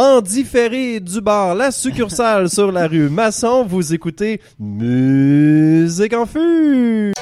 En différé du bar La Succursale sur la rue Masson, vous écoutez Musique en.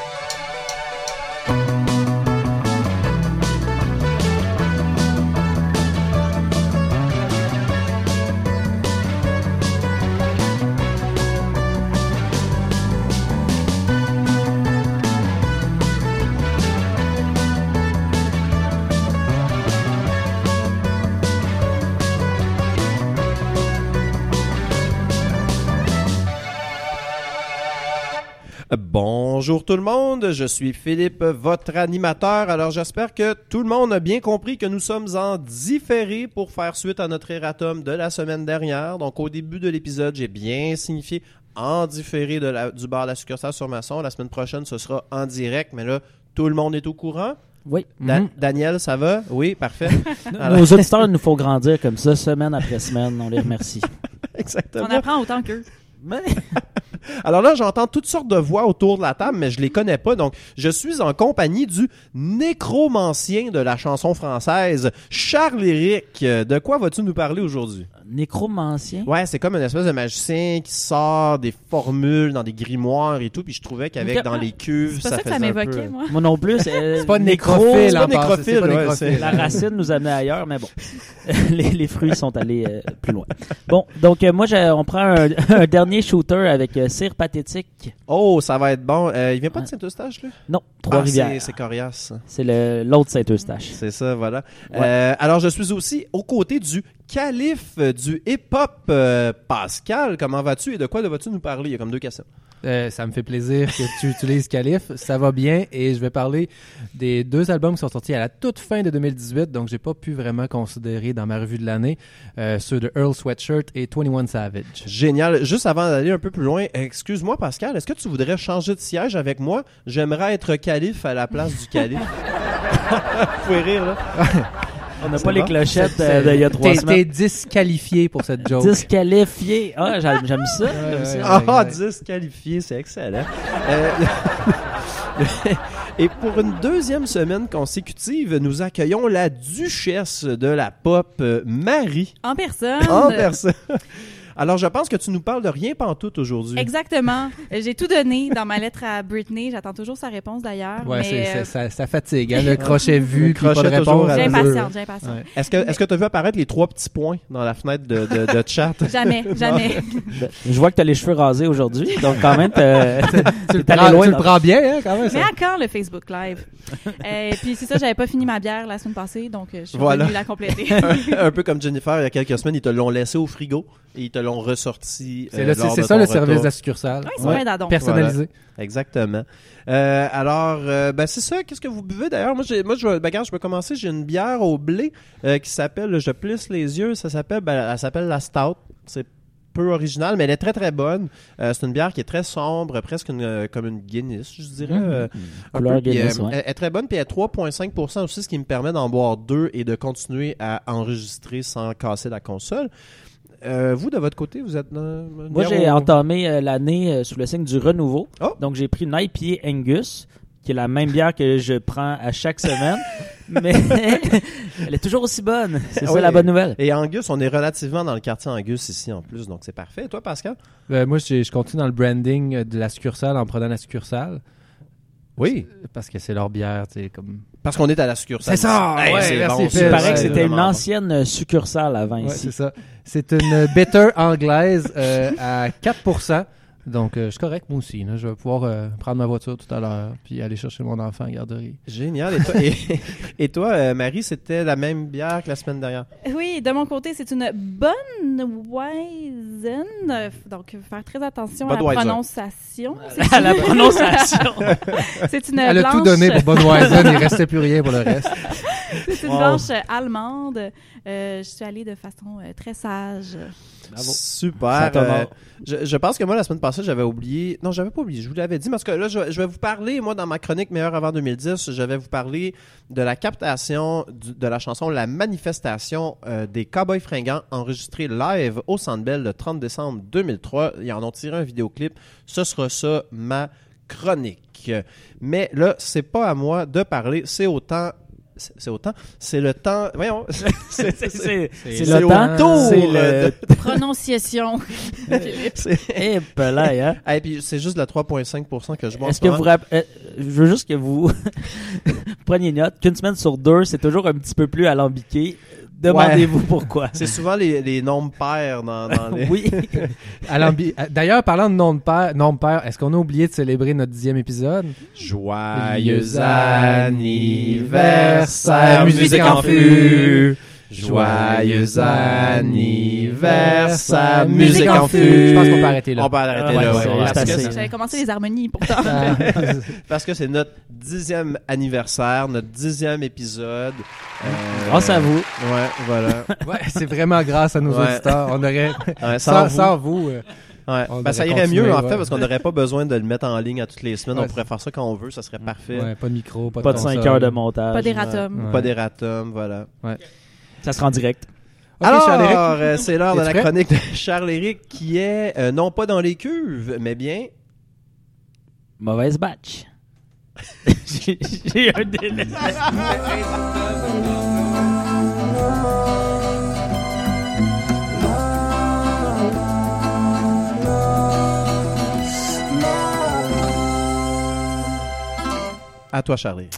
Bonjour tout le monde, je suis Philippe, votre animateur. Alors j'espère que tout le monde a bien compris que nous sommes en différé pour faire suite à notre erratum de la semaine dernière. Donc au début de l'épisode, j'ai bien signifié en différé de la, du bar de la succursale sur Masson. La semaine prochaine, ce sera en direct, mais là, tout le monde est au courant. Oui. Da- Mhm. Daniel, ça va? Oui, parfait. Nos auditeurs nous font grandir comme ça, semaine après semaine. On les remercie. Exactement. On apprend autant qu'eux. Mais Alors là, j'entends toutes sortes de voix autour de la table, mais je les connais pas. Donc, je suis en compagnie du nécromancien de la chanson française, Charles-Éric. Euh, De quoi vas-tu nous parler aujourd'hui? Nécromancien. Ouais, c'est comme une espèce de magicien qui sort des formules dans des grimoires et tout, puis je trouvais qu'avec dans les cuves, C'est pas ça, que ça faisait un m'évoquait, peu- moi. Moi non plus. C'est C'est pas nécro, nécrophile, c'est pas nécrophile, c'est pas ouais, nécrophile. c'est- La racine nous amenait ailleurs, mais bon. les, les fruits sont allés euh, plus loin. Bon, donc euh, moi, j'ai- on prend un, un dernier shooter avec euh, cire pathétique. Oh, ça va être bon. Euh, il vient pas de Ouais. Saint-Eustache, lui? Non, Ah, Trois-Rivières. c'est- c'est coriace. c'est le- l'autre Saint-Eustache. C'est ça, voilà. Ouais. Euh, alors, je suis aussi aux côtés du calife du hip-hop, euh, Pascal. Comment vas-tu et de quoi vas-tu nous parler? Il y a comme deux questions. Euh, ça me fait plaisir que tu utilises Calif. Ça va bien et je vais parler des deux albums qui sont sortis à la toute fin de 2018, donc j'ai pas pu vraiment considérer dans ma revue de l'année euh, ceux de Earl Sweatshirt et 21 Savage. Génial. Juste avant d'aller un peu plus loin, excuse-moi, Pascal, est-ce que tu voudrais changer de siège avec moi? J'aimerais être calife à la place du calife. Vous pouvez rire, là. On n'a pas les clochettes euh, d'il y a trois T'es- T'es semaines. disqualifié pour cette joke. Disqualifié. Ah, j'aime j'aime ça. Ah, ouais. disqualifié, c'est excellent. Euh, Et pour une deuxième semaine consécutive, nous accueillons la duchesse de la pop, euh, Marie, En personne. en personne. Alors, je pense que tu nous parles de rien pantoute aujourd'hui. Exactement. Euh, J'ai tout donné dans ma lettre à Britney. J'attends toujours sa réponse d'ailleurs. Ouais, mais euh, ça, ça fatigue. hein, le crochet vu, Le puis pas de crochet toujours j'ai impatiente, j'ai impatiente. Ouais. Est-ce que est-ce que tu as vu apparaître les trois petits points dans la fenêtre de, de, de chat? Jamais, jamais. Je vois que tu as les cheveux rasés aujourd'hui, donc quand même, Tu le prends, loin. tu le prends bien, hein, quand même. Mais à quand le Facebook Live? Euh, puis c'est ça, j'avais pas fini ma bière la semaine passée, donc euh, je suis Voilà. venue la compléter. un peu comme Jennifer, il y a quelques semaines, ils te l'ont laissé au frigo et ils te l'ont ressorti. C'est euh, c'est ça ton le service de la succursale. Ouais, c'est Ouais. vrai. Personnalisé. Exactement. Euh, alors, euh, ben c'est ça. Qu'est-ce que vous buvez d'ailleurs? Moi, je, vais- ben, je peux commencer. J'ai une bière au blé euh, qui s'appelle, je plisse les yeux. Ça s'appelle, ben, elle s'appelle la Stout. C'est peu original, mais elle est très très bonne. Euh, c'est une bière qui est très sombre, presque une, euh, comme une Guinness, je dirais. euh, un Couleur peu, Guinness, euh, ouais. elle, elle est très bonne, puis elle est 3,5% aussi, ce qui me permet d'en boire deux et de continuer à enregistrer sans casser la console. Euh, vous, de votre côté, vous êtes dans Moi, j'ai entamé euh, l'année euh, sous le signe du renouveau. Oh. Donc, j'ai pris une IPA Angus, qui est la même bière que je prends à chaque semaine. mais elle est toujours aussi bonne. C'est ça la bonne nouvelle. Et Angus, on est relativement dans le quartier Angus ici en plus, donc c'est parfait. Et toi, Pascal? Euh, moi, je continue dans le branding de la succursale en prenant la succursale. Oui. Parce que c'est leur bière, tu sais, comme... Parce qu'on est à la succursale. C'est ça! Hey, Ouais, c'est merci, bon. Il paraît que c'est c'était une ancienne euh, succursale avant Ouais, ici. c'est ça. C'est une bitter anglaise euh, à 4%. Donc, euh, je suis correct, moi aussi. là. Je vais pouvoir euh, prendre ma voiture tout à l'heure puis aller chercher mon enfant à la garderie. Génial. Et toi, et, et toi, euh, Marie, c'était la même bière que la semaine dernière? Oui, de mon côté, c'est une bonne Weizen. Euh, Donc, faire très attention à la prononciation. à la prononciation. C'est une Elle a tout donné pour Budweiser, il restait plus rien pour le reste. c'est une Wow. blanche allemande. Euh, je suis allée de façon euh, très sage. Bravo. Super. Euh, je pense que moi, la semaine passée, j'avais oublié. Non, j'avais pas oublié. Je vous l'avais dit parce que là, je, vais vous parler, moi, dans ma chronique Meilleur avant 2010, je vais vous parler de la captation de la chanson La Manifestation euh, des Cowboys Fringants enregistrée live au Centre Bell le 30 décembre 2003. Ils en ont tiré un vidéoclip. Ce sera ça, ma chronique. Mais là, c'est pas à moi de parler, c'est autant c'est c'est au temps. C'est le temps. Voyons. c'est- le temps. C'est le. Prononciation. c'est- Eh, hein. Puis c'est juste la 3,5% que je vois. en Est-ce ce que vous euh, je veux juste que vous preniez note qu'une semaine sur deux, c'est toujours un petit peu plus alambiqué. Demandez-vous pourquoi. C'est souvent les, les nombres pairs dans, dans les. Oui. Euh, D'ailleurs, parlant de nom de père, nom de père, est-ce qu'on a oublié de célébrer notre dixième épisode? Joyeux anniversaire, Musique en fût. Joyeux anniversaire, Musique musique en fût. Je pense qu'on peut arrêter là. On peut arrêter là, ouais, ouais, parce, que, J'avais commencé les harmonies pourtant. Ah, parce que c'est notre dixième anniversaire, notre dixième épisode. Euh, Grâce à vous. Ouais, voilà. ouais, c'est vraiment grâce à nos Ouais. auditeurs. On aurait, Ouais, sans, sans, vous. sans vous, euh, Ouais. on Ben, ça irait mieux en ouais. fait parce qu'on n'aurait pas besoin de le mettre en ligne à toutes les semaines. Ouais, on pourrait faire ça quand on veut, ça serait parfait. ouais, pas de micro, pas de Pas de 5 console. heures de montage. Pas d'erratum. Ouais. Pas d'erratum, voilà. Ça sera en direct. Ok, Alors, Charles-Éric. euh, c'est l'heure de la prêt? chronique de Charles-Éric qui est euh, non pas dans les cuves, mais bien Mauvaise batch. J'ai un délai. à toi, Charlie.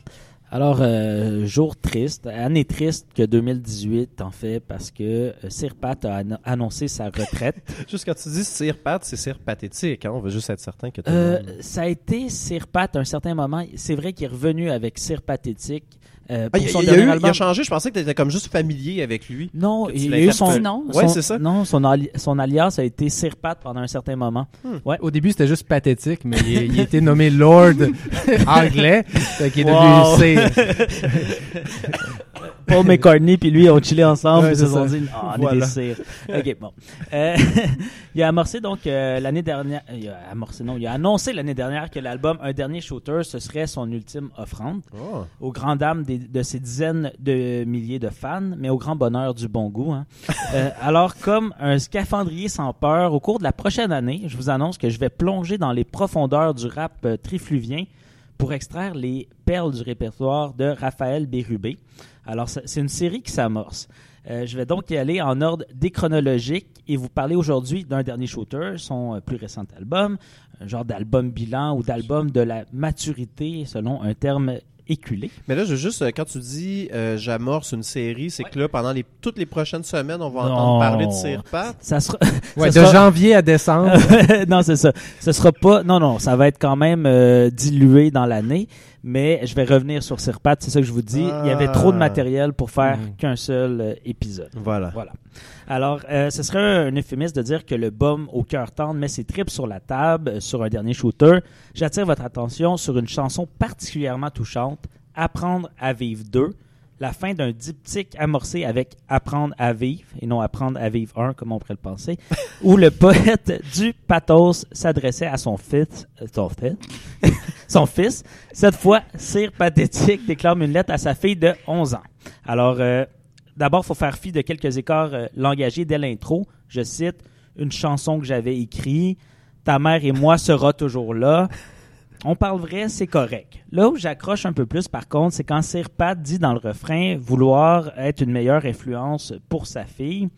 Alors, euh, jour triste, année triste que 2018 en fait parce que euh, Sir Pat a anno- annoncé sa retraite. Juste quand tu dis cire pat, c'est cire pathétique. Hein? On veut juste être certain que Euh, ça a été Sir Pat à un certain moment. C'est vrai qu'il est revenu avec Sir Pathétique euh, Ah, pour il, son il a dernier eu- il a changé. Je pensais que tu étais comme juste familier avec lui. Non, il a eu son. Non. Ouais, son- c'est ça. Non, son, ali- son alias a été Sir Pat pendant un certain moment. Au début, c'était juste pathétique, mais il, il a été nommé Lord anglais, fait qu'il est Wow. devenu. Paul McCartney puis lui ont chillé ensemble. Ouais, ils se sont dit, ah, on Voilà. est des cires. Ok, bon. Euh, il a amorcé donc euh, l'année dernière. Il a amorcé, non, il a annoncé l'année dernière que l'album Un dernier shooter, ce serait son ultime offrande. Oh. Aux grandes dames des- de ses dizaines de milliers de fans, mais au grand bonheur du bon goût. hein. Euh, alors, comme un scaphandrier sans peur, au cours de la prochaine année, je vous annonce que je vais plonger dans les profondeurs du rap euh, trifluvien pour extraire les perles du répertoire de Raphaël Bérubé. Alors, c'est une série qui s'amorce. Euh, je vais donc y aller en ordre déchronologique et vous parler aujourd'hui d'un dernier shooter, son euh, plus récent album, un genre d'album bilan ou d'album de la maturité selon un terme éculé. Mais là, je veux juste, euh, quand tu dis euh, j'amorce une série, c'est que là, pendant les, toutes les prochaines semaines, on va Non. entendre parler de cire pat? Ça sera, Ouais, de sera- janvier à décembre. non, c'est ça. Ce sera pas. Non, non, ça va être quand même euh, dilué dans l'année. Mais je vais revenir sur Sirpat, c'est ça que je vous dis. Il y avait Ah. trop de matériel pour faire Mhm. qu'un seul euh, épisode. Voilà. Voilà. Alors, euh, ce serait un euphémisme de dire que le bum au cœur tendre met ses tripes sur la table euh, sur un dernier shooter. J'attire votre attention sur une chanson particulièrement touchante, Apprendre à vivre 2, la fin d'un diptyque amorcé avec Apprendre à vivre, et non Apprendre à vivre 1, comme on pourrait le penser, où le poète du pathos s'adressait à son fils, euh, son fils, son fils. Cette fois, Sire Pathétique déclare une lettre à sa fille de 11 ans. Alors, euh, D'abord, il faut faire fi de quelques écarts euh, langagiers dès l'intro. Je cite une chanson que j'avais écrite. Ta mère et moi sera toujours là. On parle vrai, c'est correct. Là où j'accroche un peu plus, par contre, c'est quand Sir Pat dit dans le refrain vouloir être une meilleure influence pour sa fille.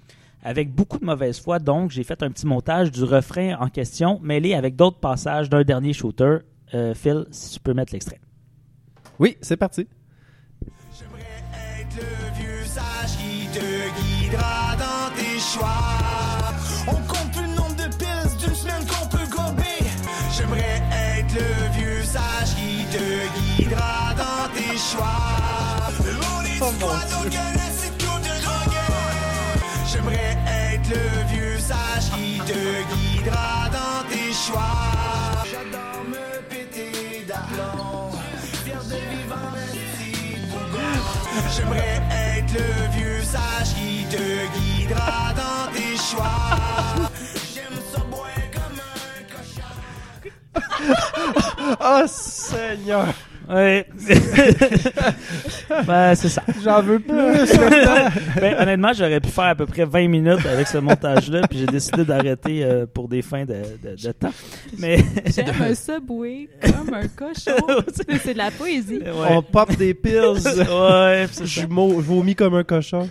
Avec beaucoup de mauvaise foi, donc, j'ai fait un petit montage du refrain en question, mêlé avec d'autres passages d'un dernier shooter. Euh, Phil, si tu peux mettre l'extrait. Oui, c'est parti. J'aimerais être le vieux sage qui te guidera dans tes choix. J'aimerais être le vieux sage qui te guidera dans tes choix. J'adore me péter d'aplomb. Fier de vivre en de bougon. J'aimerais être le vieux sage qui te guidera dans tes choix. J'aime ça boire comme un cochon. Oh, Seigneur! Ouais. Ben, c'est ça. J'en veux plus. Ben, honnêtement, j'aurais pu faire à peu près 20 minutes avec ce montage-là, puis j'ai décidé d'arrêter euh, pour des fins de, de- de temps. Mais J'aime un subway comme un cochon. c'est de la poésie. ouais, On pop des pills. ouais, je vomis comme un cochon.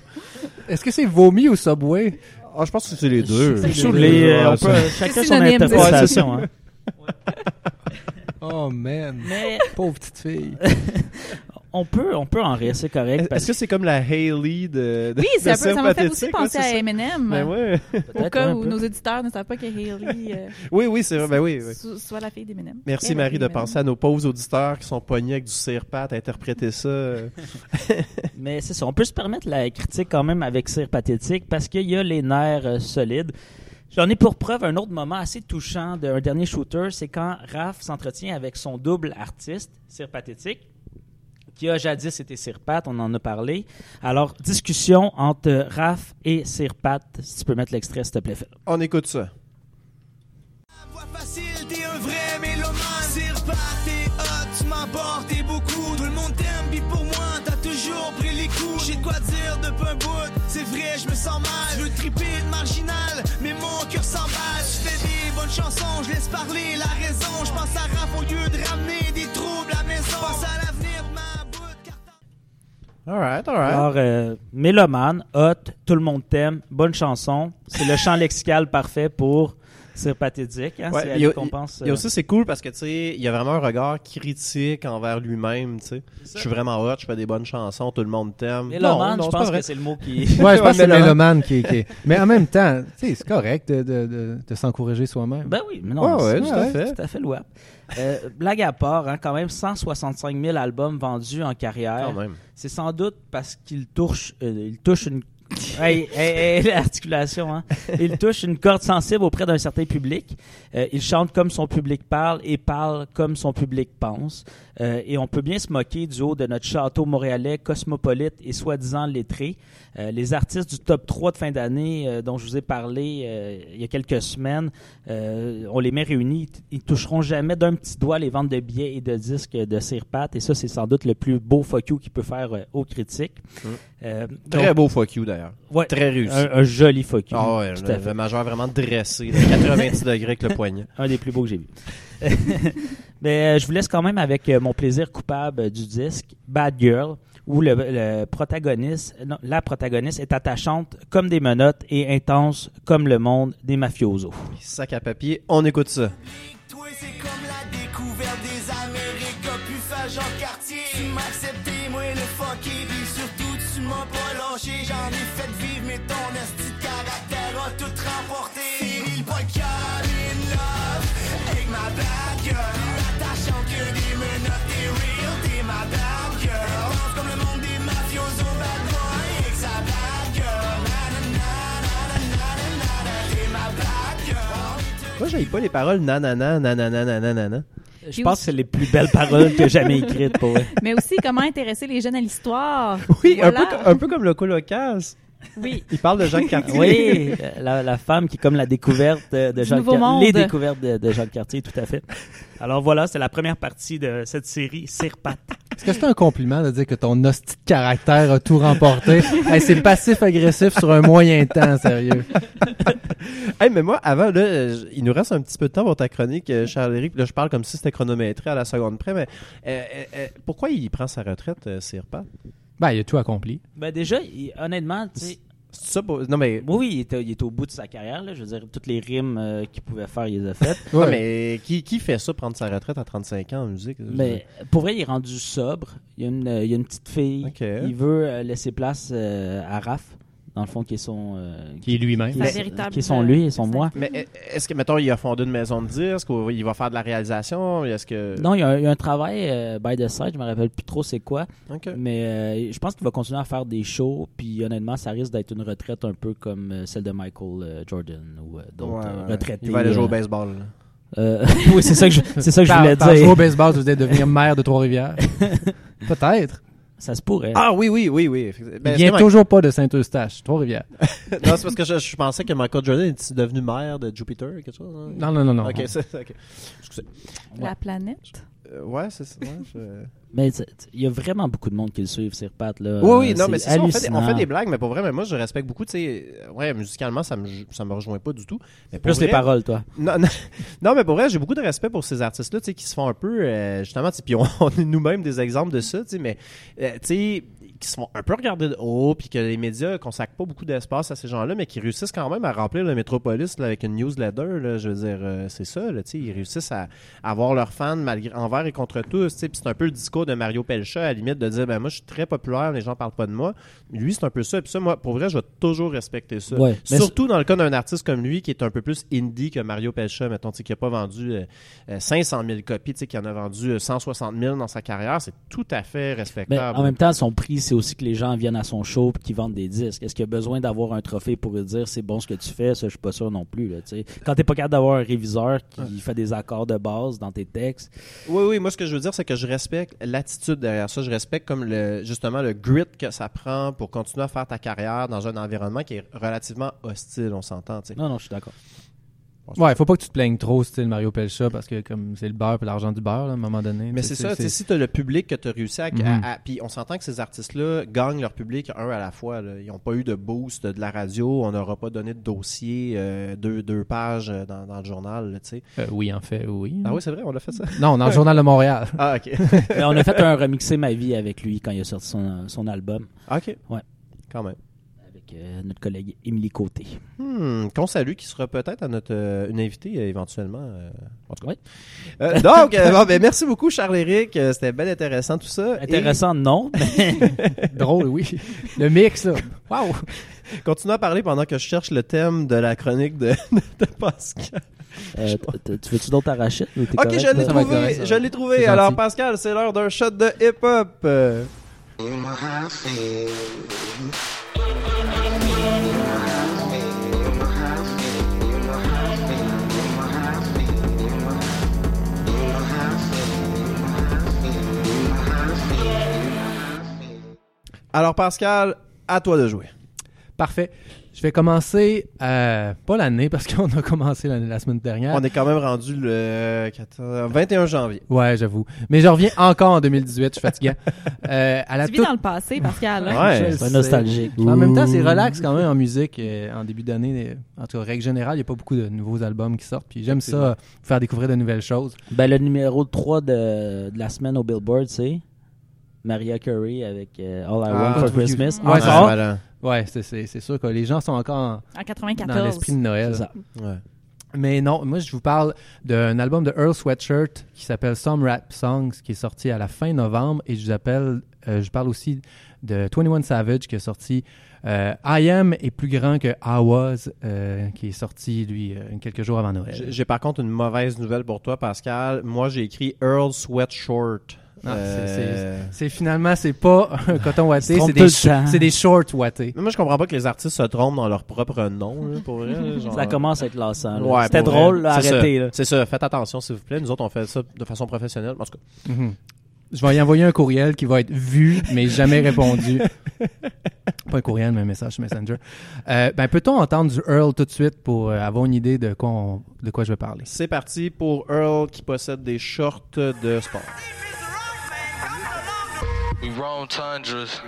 Est-ce que c'est vomi ou Subway? Ah, je pense que c'est les deux. Les, euh, on peut, chacun son interprétation. Hein. Oh man. Mais Pauvre petite fille. on peut, on peut en rire, c'est correct. Est-ce Parce que c'est comme la Hailey de, de Oui, de un peu, ça m'a fait aussi penser ouais, à ça. Eminem. Ben ouais. Au cas où nos éditeurs ne savent pas que Hailey euh, Oui, oui, c'est vrai. Ben oui, oui. so- soit la fille d'Eminem. Merci Et Marie de penser à nos pauvres auditeurs qui sont pognés avec du cire-pat, interpréter ça. Mais c'est ça, on peut se permettre la critique quand même avec Cire Pathétique parce qu'il y a les nerfs euh, solides. J'en ai pour preuve un autre moment assez touchant d'un dernier shooter, c'est quand Raph s'entretient avec son double artiste, Cire Pathétique, qui a jadis été Cire Pat, on en a parlé. Alors, discussion entre Raph et Cire Pat. Si tu peux mettre l'extrait, s'il te plaît, Phil. On écoute ça. Voix facile, t'es un vrai mélomane. C'est repas, t'es hot, tu m'emportes, t'es beaucoup. Quoi dire un bout, c'est vrai, je me sens mal. Je veux triper de marginal, mais mon cœur s'emballe. Je fais des bonnes chansons, je laisse parler la raison. Je pense à Raph au lieu de ramener des troubles à la maison. Pense à l'avenir de ma bout de. Alright, alright. Alors, euh, mélomane, hot, tout le monde t'aime, bonne chanson. C'est le champ lexical parfait pour Cire Pathétique. Hein, Ouais, c'est à il y a- lui qu'on pense. Il y a euh, aussi, c'est cool parce que, tu sais, il y a vraiment un regard critique envers lui-même, tu sais. Je suis vraiment hot, je fais des bonnes chansons, tout le monde t'aime. Mélomane, non, je c'est pense que c'est le mot qui. Ouais, je pense que c'est. Mélomane qui. Mais en même temps, tu sais, c'est correct de, de, de, de s'encourager soi-même. Ben oui, mais non, Ouais, ouais, c'est tout à c'est fait. tout à fait louable. Euh, blague à part, hein, quand même 165 000 albums vendus en carrière. C'est sans doute parce qu'il touche, euh, il touche une. Hey, hey, hey, l'articulation, hein. Il touche une corde sensible auprès d'un certain public. Euh, il chante comme son public parle et parle comme son public pense. Euh, et on peut bien se moquer du haut de notre château montréalais cosmopolite et soi-disant lettré. Euh, les artistes du top 3 de fin d'année euh, dont je vous ai parlé il y a quelques semaines, on les met réunis, ils, toucheront jamais d'un petit doigt les ventes de billets et de disques de Sirpat. Et ça, c'est sans doute le plus beau fuck you qu'il peut faire aux critiques. Euh, Très donc, beau fuck you, d'ailleurs. ouais, Très réussi. un, un joli fuck you. Ah ouais, tout à le, fait. le majeur vraiment dressé, de 90 degrés avec le poignet. Un des plus beaux que j'ai vu. Mais euh, je vous laisse quand même avec euh, mon plaisir coupable du disque, Bad Girl, où le, le protagoniste, non, la protagoniste est attachante comme des menottes et intense comme le monde des mafiosos. Sac à papier, on écoute ça. Toi, c'est comme la découverte des Amériques. A pu faire Jean Cartier. Tu m'as accepté, moi, le fucké. Puis surtout, tu m'as pas lâché. J'en ai Moi, j'aille pas les paroles nanana, nanana, nanana. Je Puis pense que c'est les plus belles paroles que j'ai jamais écrites pour eux. Mais aussi, comment intéresser les jeunes à l'histoire. Oui, un, peu, un peu comme le colocasse. Oui. Il parle de Jacques Cartier. Oui, la, la femme qui est comme la découverte de, nouveau Cartier. monde. Les découvertes de, Cartier, tout à fait. Alors voilà, c'est la première partie de cette série Sirpat. Est-ce que c'est un compliment de dire que ton hostie de caractère a tout remporté? Hey, c'est passif-agressif sur un moyen temps, sérieux. Hey, mais moi, avant, là, il nous reste un petit peu de temps pour ta chronique, euh, Charles-Éric. Puis Là, je parle comme si c'était chronométré à la seconde près, mais euh, euh, pourquoi il prend sa retraite, euh, Sirpa? Ben, il a tout accompli. Ben déjà, il- honnêtement, tu sais, C'est ça pour... Non, mais... oui, oui, il était, il était au bout de sa carrière. Là. Je veux dire, toutes les rimes euh, qu'il pouvait faire, il les a faites. Ouais, mais qui, qui fait ça, prendre sa retraite à 35 ans en musique? Mais pour vrai, il est rendu sobre. Il y a une, euh, il y a une petite fille. Ok. Il veut euh, laisser place euh, à Raph, dans le fond, qui est son... euh, Qui est lui-même. qui Sa est- véritable, qui est son lui et euh, son sa- moi. Mais euh, est-ce que, mettons, il a fondé une maison de disques ou il va faire de la réalisation? Est-ce que... Non, il y a, un- il y a un travail euh, by the side, je me rappelle plus trop c'est quoi, mais euh, je pense qu'il va continuer à faire des shows, puis honnêtement, ça risque d'être une retraite un peu comme euh, celle de Michael euh, Jordan ou euh, d'autres Ouais, euh, ouais. retraités. Il va aller jouer au euh, baseball. là. euh, oui, c'est ça que je, c'est ça que je voulais par jouer au dire. baseball, tu veux devenir maire de Trois-Rivières? Peut-être. Ça se pourrait. Ah oui, oui, oui, oui. Ben, il vient toujours pas de Saint-Eustache, Trois-Rivières. Non, c'est parce que je, je pensais que Michael Jordan est devenu maire de Jupiter, quelque chose. hein? Non, non, non, non. Ok, c'est ok. Excusez. La planète? Euh, ouais, c'est ça. ouais, je- Mais il y a vraiment beaucoup de monde qui le suivent, ces repattes là. Oui, oui, non, mais c'est ça, on fait, des, on hallucinant. fait des blagues, mais pour vrai, mais moi, je respecte beaucoup, tu sais, euh, ouais, musicalement, ça me, ça me rejoint pas du tout. Mais pour Plus les paroles, toi. Non, non, non, mais pour vrai, j'ai beaucoup de respect pour ces artistes-là, tu sais, qui se font un peu, euh, justement, tu sais, puis on, on est nous-mêmes des exemples de ça, tu sais, mais, euh, tu sais, qui se font un peu regarder de haut, puis que les médias consacrent pas beaucoup d'espace à ces gens-là, mais qui réussissent quand même à remplir le métropolis là, avec une newsletter, là, je veux dire, euh, c'est ça, là, ils réussissent à, à avoir leurs fans malgré, envers et contre tous, puis c'est un peu le discours de Mario Pelcha, à la limite, de dire, ben moi, je suis très populaire, les gens parlent pas de moi. Lui, c'est un peu ça, puis ça, moi, pour vrai, je vais toujours respecter ça. Ouais, Surtout dans le cas d'un artiste comme lui, qui est un peu plus indie que Mario Pelcha, mettons, qui a pas vendu euh, euh, 500 000 copies, tu sais, qui en a vendu euh, 160 000 dans sa carrière, c'est tout à fait Mais respectable. en même temps, son prix, c'est aussi que les gens viennent à son show et qu'ils vendent des disques. Est-ce qu'il y a besoin d'avoir un trophée pour dire c'est bon ce que tu fais? Ça, je suis pas sûr non plus. Là, tu sais. Quand t'es pas capable d'avoir un réviseur qui fait des accords de base dans tes textes, Oui, oui, moi ce que je veux dire, c'est que je respecte l'attitude derrière ça. Je respecte comme le justement le grit que ça prend pour continuer à faire ta carrière dans un environnement qui est relativement hostile, on s'entend. non, non, je suis d'accord. Ouais, faut pas que tu te plaignes trop, style Mario Pelcha, parce que comme c'est le beurre et l'argent du beurre, là, à un moment donné. Mais c'est ça, tu sais, si tu as le public que tu as réussi à, Mhm. à- à- Puis on s'entend que ces artistes-là gagnent leur public un à la fois. là. Ils n'ont pas eu de boost de la radio, on n'aura pas donné de dossier, euh, deux, deux pages euh, dans, dans le journal, tu sais. Euh, oui, en fait, oui. Ah oui, c'est vrai, on a fait ça. Non, dans le journal de Montréal. Ah, ok. Mais on a fait un remixé ma vie avec lui quand il a sorti son, son album ok. Ouais. Quand même. Avec euh, notre collègue Émilie Côté. Hmm, qu'on salue, qui sera peut-être à notre euh, une invitée euh, éventuellement. euh, en tout cas. Oui. Euh, donc, euh, bon, ben, merci beaucoup, Charles-Éric. Euh, C'était bien intéressant tout ça. Intéressant, non, mais Drôle, oui. Le mix, là. Wow! Et continue à parler pendant que je cherche le thème de la chronique de, de Pascal. euh, tu veux-tu d'autres arachides ou Ok, correct, je l'ai trouvé. correct, je l'ai trouvé. C'est Alors, gentil. Pascal, c'est l'heure d'un shot de hip-hop. Alors, Pascal, à toi de jouer. Parfait. Je vais commencer, euh, pas l'année, parce qu'on a commencé l'année- la semaine dernière. On est quand même rendu le 14 21 janvier. Ouais, j'avoue. Mais je reviens encore en 2018, je suis fatigué. Euh, à la Tu vis toute- dans le passé, Pascal. hein? Ouais, C'est nostalgique. En même temps, c'est relax quand même en musique. euh, en début d'année, en tout cas, règle générale, il n'y a pas beaucoup de nouveaux albums qui sortent. Puis j'aime ça, faire découvrir de nouvelles choses. Ben, le numéro 3 de, de la semaine au Billboard, c'est? Maria Carey avec euh, All I Ah, Want for With You. Christmas. Ouais, Ah. Ouais, c'est- c'est c'est sûr que les gens sont encore en- En dans 94. l'esprit de Noël. C'est ça. Ouais. Mais non, moi je vous parle d'un album de Earl Sweatshirt qui s'appelle Some Rap Songs qui est sorti à la fin novembre et je vous appelle, euh, je parle aussi de 21 Savage qui est sorti euh, I Am est plus grand que I Was euh, qui est sorti lui euh, quelques jours avant Noël. J'ai j'ai par contre une mauvaise nouvelle pour toi, Pascal. Moi, j'ai écrit Earl Sweatshort. Ah, c'est- Euh, C'est finalement c'est pas un coton watté, c'est des, shorts wattés. Mais moi, je comprends pas que les artistes se trompent dans leur propre nom, là, pour vrai. là, genre- Ça commence à être lassant. Ouais, C'était drôle, là, C'est arrêtez. C'est ça, faites attention, s'il vous plaît. Nous autres, on fait ça de façon professionnelle. En tout cas, Mhm. Je vais y envoyer un courriel qui va être vu, mais jamais répondu. Pas un courriel, mais un message Messenger. Euh, ben, peut-on entendre du Earl tout de suite pour euh, avoir une idée de quoi, on- de quoi je vais parler? c'est parti pour Earl qui possède des shorts de sport. We roam tundras.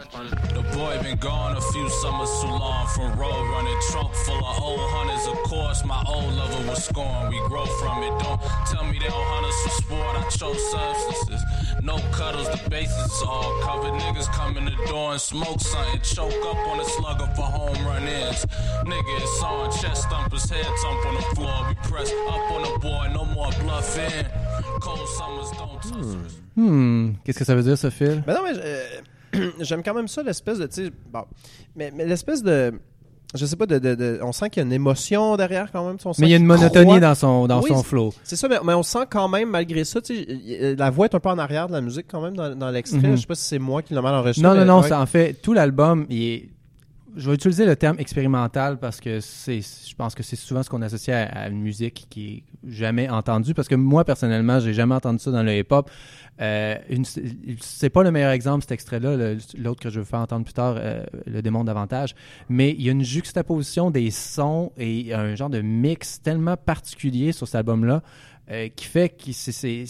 The boy been gone a few summers too long from road running trunk full of old hunters. Of course, my old lover was scorned. We grow from it. Don't tell me they don't hunt us for sport. I chose substances. No cuddles, the bases all covered. Niggas come in the door and smoke something. Choke up on a slugger for home run ins. Nigga, it's on. Chest thumpers, head thump on the floor. We press up on the boy. No more bluffing. Cold summers don't touch us. Hmm, qu'est-ce que ça veut dire, ce fil? Mais non, mais euh, j'aime quand même ça, l'espèce de. tu sais, Bon, mais, mais l'espèce de. Je sais pas, de, de- de- on sent qu'il y a une émotion derrière quand même. on Mais il y a une monotonie croit. dans son, dans Oui, son flow. C'est ça, mais, mais on sent quand même, malgré ça, tu sais, la voix est un peu en arrière de la musique quand même dans, dans l'extrait. Mhm. Je sais pas si c'est moi qui l'ai mal enregistré. Non, non, non, ouais. ça, en fait, tout l'album, il est... Je vais utiliser le terme expérimental parce que c'est, je pense que c'est souvent ce qu'on associe à, à une musique qui est jamais entendue. Parce que moi, personnellement, j'ai jamais entendu ça dans le hip-hop. Euh, c'est pas le meilleur exemple, cet extrait-là. L'autre que je vais faire entendre plus tard euh, le démontre davantage. Mais il y a une juxtaposition des sons et un genre de mix tellement particulier sur cet album-là. euh, qui fait que c'est,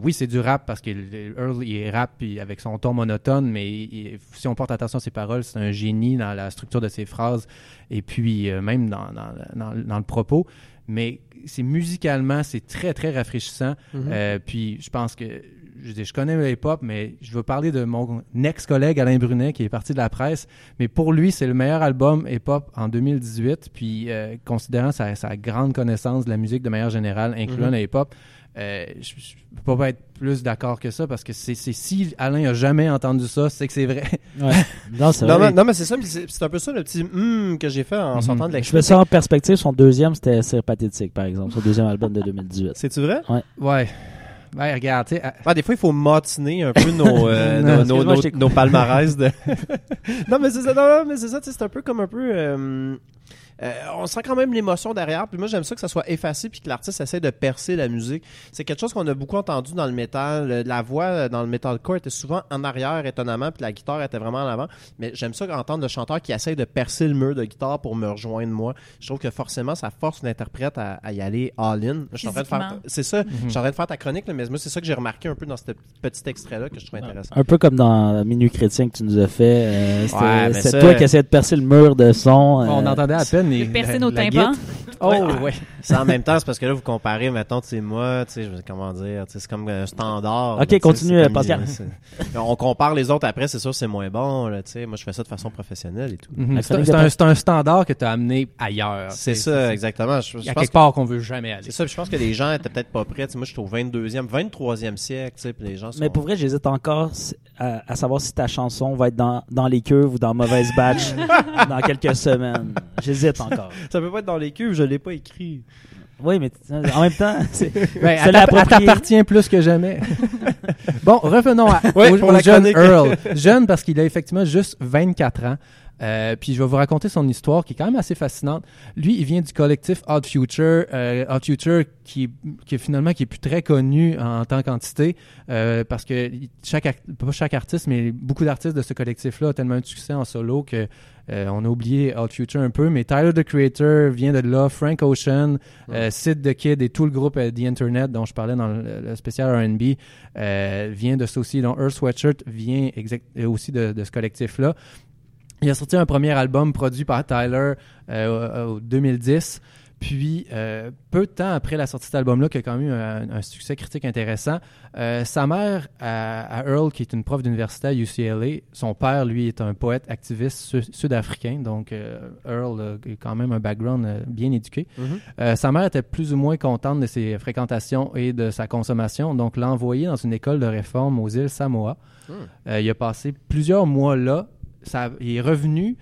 oui, c'est du rap parce que Earl, il rappe puis avec son ton monotone, mais il- si on porte attention à ses paroles, c'est un génie dans la structure de ses phrases et puis euh, même dans, dans, dans- dans le propos. Mais c'est musicalement, c'est très, très rafraîchissant. Mhm. Euh, puis je pense que je, dis, je connais le hip-hop, mais je veux parler de mon ex-collègue Alain Brunet qui est parti de la presse. Mais pour lui, c'est le meilleur album hip-hop en 2018. Puis euh, considérant sa, sa grande connaissance de la musique de manière générale, incluant Mhm. le hip-hop, euh, je ne peux pas être plus d'accord que ça parce que c'est si Alain a jamais entendu ça, c'est que c'est vrai. Ouais. Non, vrai. mais, non, mais c'est ça, c'est un peu ça le petit hum que j'ai fait en Mhm. sortant de Je l'extrait. fais ça en perspective. Son deuxième, c'était C'est pathétique, par exemple. Son deuxième album de 2018. C'est-tu vrai? Ouais. Ouais, regarde, tu Ah, des fois, il faut matiner un peu nos, euh, Non, nos, nos, nos- palmarès de. non, mais c'est ça, non, non, mais c'est ça, c'est un peu comme un peu. euh, euh, on sent quand même l'émotion derrière. Puis moi, j'aime ça que ça soit effacé puis que l'artiste essaie de percer la musique. C'est quelque chose qu'on a beaucoup entendu dans le métal. Euh, La voix euh, dans le metalcore était souvent en arrière, étonnamment, puis la guitare était vraiment en avant. Mais j'aime ça entendre le chanteur qui essaie de percer le mur de guitare pour me rejoindre moi. Je trouve que forcément, ça force l'interprète à, à y aller all-in. Je suis en train de faire. Physiquement. C'est ça. Mhm. Je suis en train de faire ta chronique, là, mais moi, c'est ça que j'ai remarqué un peu dans ce petit extrait-là que je trouve intéressant. Un peu comme dans Minuit Chrétien que tu nous as fait. euh, Ouais, ça- toi qui essayais de percer le mur de son. on entendait à peine De percer la- nos la tympans. Oh, Ouais. ouais. Ça, en même temps, c'est parce que là, vous comparez, mettons, tu sais, moi, tu sais, je- comment dire, tu sais, c'est comme un standard. Ok, là, continue, c'est Pascal. c'est- On compare les autres après, c'est sûr, c'est moins bon, là, tu sais. Moi, je fais ça de façon professionnelle et tout. Mhm. La C'est un- c'est c'est standard que tu as amené ailleurs. C'est ça, exactement. Je, Il y je a pense quelque part qu'on veut jamais aller. C'est ça, puis je pense que les gens étaient peut-être pas prêts. Tu sais, moi, je suis au 22e, 23e siècle, tu sais, puis les gens sont... Mais pour vrai, j'hésite encore à savoir si ta chanson va être dans, dans les cuves ou dans Mauvaise Batch dans quelques semaines. J'hésite encore. Ça peut pas être dans les cuves, je l'ai pas écrit. Oui, mais en même temps, c'est Ben, l'approprier. t'appartient plus que jamais. bon, revenons à, Ouais, au, pour au la jeune chronique. Earl. Jeune parce qu'il a effectivement juste 24 ans. Euh, puis je vais vous raconter son histoire qui est quand même assez fascinante. Lui, il vient du collectif Odd Future, euh, Odd Future qui, qui est finalement qui est plus très connu en, tant qu'entité euh, parce que chaque pas chaque artiste, mais beaucoup d'artistes de ce collectif-là ont tellement eu de succès en solo que euh, on a oublié Odd Future un peu. Mais Tyler the Creator vient de là, Frank Ocean, euh, Sid the Kid et tout le groupe euh, The Internet dont je parlais dans le, le spécial R&B euh, vient de ça aussi. Donc Earth Sweatshirt vient exact, euh, aussi de, de ce collectif-là. Il a sorti un premier album produit par Tyler euh, au 2010. Puis, euh, peu de temps après la sortie de cet album-là, qui a quand même eu un, un succès critique intéressant, euh, sa mère, à, à Earl, qui est une prof d'université à UCLA, son père, lui, est un poète activiste su- sud-africain. Donc, euh, Earl a quand même un background bien éduqué. Mhm. Euh, sa mère était plus ou moins contente de ses fréquentations et de sa consommation, donc l'a envoyé dans une école de réforme aux îles Samoa. Hmm. Il a passé plusieurs mois là. Ça, il est revenu,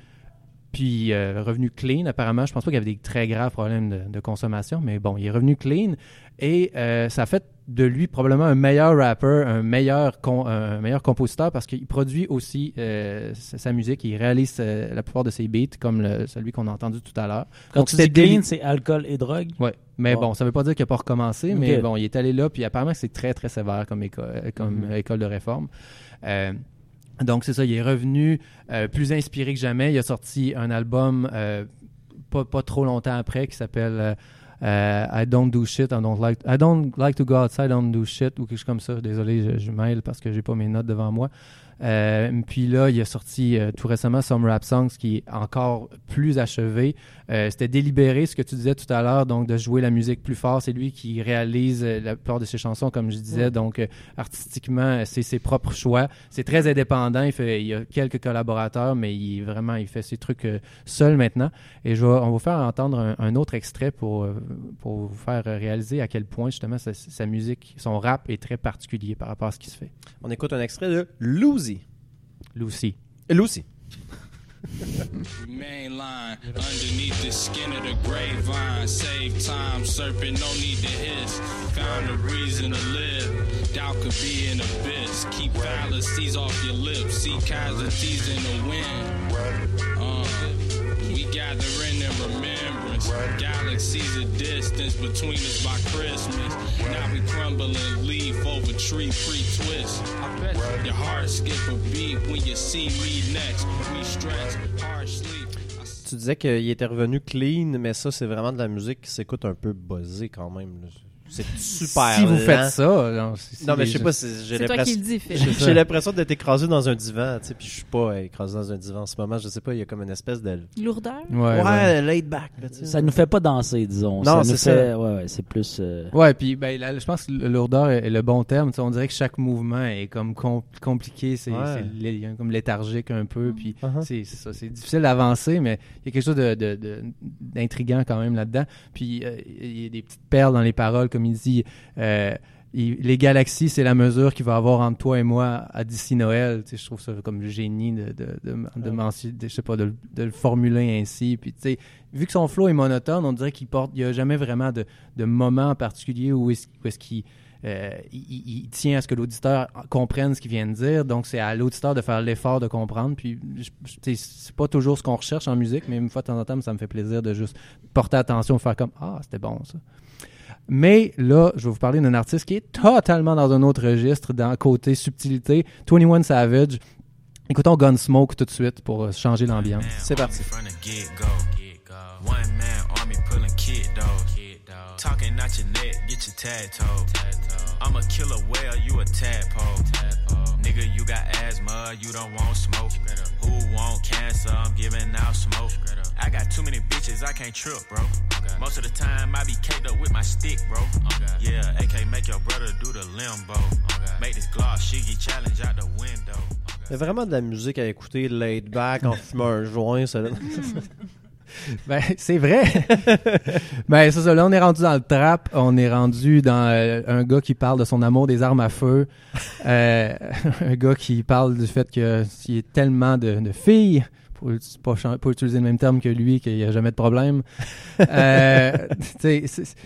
puis euh, revenu clean apparemment. Je pense pas qu'il y avait des très graves problèmes de, de consommation, mais bon, il est revenu clean et euh, ça a fait de lui probablement un meilleur rappeur, un meilleur, con- un meilleur compositeur parce qu'il produit aussi euh, sa, musique, il réalise la plupart de ses beats comme le- celui qu'on a entendu tout à l'heure. Quand Donc, tu dis clean, c'est alcool et drogue? Ouais, mais Bon. bon, ça veut pas dire qu'il n'a pas recommencé, mais bon, il est allé là, puis apparemment que c'est très, très sévère comme, éco- comme Mhm. école de réforme. Donc, c'est ça, il est revenu euh, plus inspiré que jamais. Il a sorti un album euh, pas, pas trop longtemps après qui s'appelle euh, I don't do shit, I don't like, I don't like to go outside, I don't do shit, ou quelque chose comme ça. Désolé, je, je parce que j'ai pas mes notes devant moi. Euh, puis là, il a sorti euh, tout récemment Some Rap Songs qui est encore plus achevé. Euh, C'était délibéré, ce que tu disais tout à l'heure, donc de jouer la musique plus fort. C'est lui qui réalise la plupart de ses chansons, comme je disais. Donc, artistiquement, c'est ses propres choix. C'est très indépendant. Il, fait, il y a quelques collaborateurs, mais il, vraiment, il fait ses trucs seul maintenant. Et je vais, on va vous faire entendre un, un autre extrait pour, pour vous faire réaliser à quel point, justement, sa, sa musique, son rap est très particulier par rapport à ce qui se fait. On écoute un extrait de Lucy. Lucy. Lucy. Main line underneath the skin of the grapevine. Save time, serpent, no need to hiss. Found a reason to live. Doubt could be an abyss. Keep fallacies off your lips. See casualties in the wind. Galaxies of distance between us by Christmas. Now we crumble and leaf over tree pre-twist. I bet your heart skip a beat when you see me next. We stretch, hard sleep. I Tu disais qu'il était revenu clean, mais ça, c'est vraiment de la musique qui s'écoute un peu buzzée quand même. là. C'est super si vous lent. faites ça, non, Non, mais je sais pas, c'est- j'ai C'est toi qui l'impression... le dis, Phil. J'ai l'impression d'être écrasé dans un divan, tu sais, puis je suis pas euh, écrasé dans un divan en ce moment, je sais pas, il y a comme une espèce de... Lourdeur? Ouais, ouais. Ouais, laid back, là, tu sais. Ça nous fait pas danser, disons. Non, ça nous c'est ça. fait- Ouais, ouais, c'est plus. euh, Ouais, puis ben, je pense que le lourdeur est, le bon terme. Tu sais, on dirait que chaque mouvement est comme com- compliqué, c'est Ouais. c'est lé- comme léthargique un peu, puis Uh-huh. c'est c'est ça, c'est difficile d'avancer, mais il y a quelque chose de- de- de- d'intriguant quand même là-dedans. Puis euh, il y a des petites perles dans les paroles, comme il dit. euh, il- les galaxies, c'est la mesure qu'il va avoir entre toi et moi à d'ici Noël. Tu sais, je trouve ça comme génie de, de, de, de, mention- de- je sais pas, de, le- formuler ainsi. Puis, tu sais, vu que son flow est monotone, on dirait qu'il porte, il n'y a jamais vraiment de, de moment en particulier où est-ce, est-ce qu'il euh, il, il- tient à ce que l'auditeur comprenne ce qu'il vient de dire. Donc, c'est à l'auditeur de faire l'effort de comprendre. Puis, c'est pas toujours ce qu'on recherche en musique, mais une fois de temps en temps, ça me fait plaisir de juste porter attention, faire comme Ah, c'était bon ça. Mais là, je vais vous parler d'un artiste qui est totalement dans un autre registre, dans côté subtilité. 21 Savage. Écoutons Gunsmoke tout de suite pour euh, changer l'ambiance. C'est parti. From the get-go. One man army pulling kid dog. Talking out your neck, get your tag told. I'm a killer whale, you a tadpole. Nigga, you got asthma, you don't want smoke. Who want cancer? I'm giving out smoke. I got too many bitches, I can't trip, bro. Most of the time, I be caked up with my stick, bro. Yeah, AK make your brother do the limbo. Make this gloss shiggy challenge out the window. Il y a vraiment de la musique à écouter laid back en fumant un joint, ça. Ben, c'est vrai. ben, c'est ça. Là, on est rendu dans le trap. On est rendu dans euh, un gars qui parle de son amour des armes à feu. Euh, un gars qui parle du fait que s'il y a tellement de, de filles, pour pas, utiliser le même terme que lui, qu'il n'y a jamais de problème. Euh, tu sais, c'est- c'est-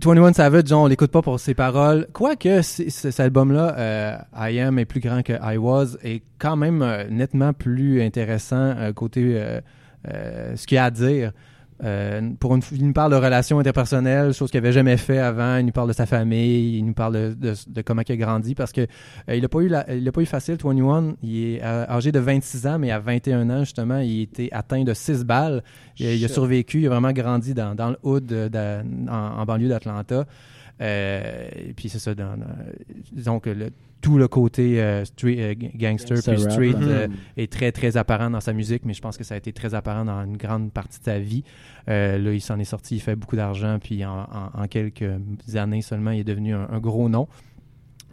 21 Savage, on l'écoute pas pour ses paroles. Quoique, cet album-là, euh, I Am est plus grand que I Was, est quand même euh, nettement plus intéressant euh, côté euh, ce qu'il y a à dire. Euh, pour une, il nous parle de relations interpersonnelles, chose qu'il n'avait jamais fait avant. Il nous parle de sa famille, il nous parle de, de- de comment il a grandi parce que euh, il n'a pas eu la- il a pas eu facile. 21, il est euh, âgé de 26 ans, mais à 21 ans justement, il était atteint de 6 balles. Il, a- il a survécu, il a vraiment grandi dans, dans le hood, de- de- en, en banlieue d'Atlanta. Euh, et puis c'est ça, dans, dans- disons que le- tout le côté euh, street, euh, gangster puis street euh, est très très apparent dans sa musique, mais je pense que ça a été très apparent dans une grande partie de sa vie. Euh, là, il s'en est sorti, il fait beaucoup d'argent, puis en, en- en quelques années seulement, il est devenu un, un gros nom.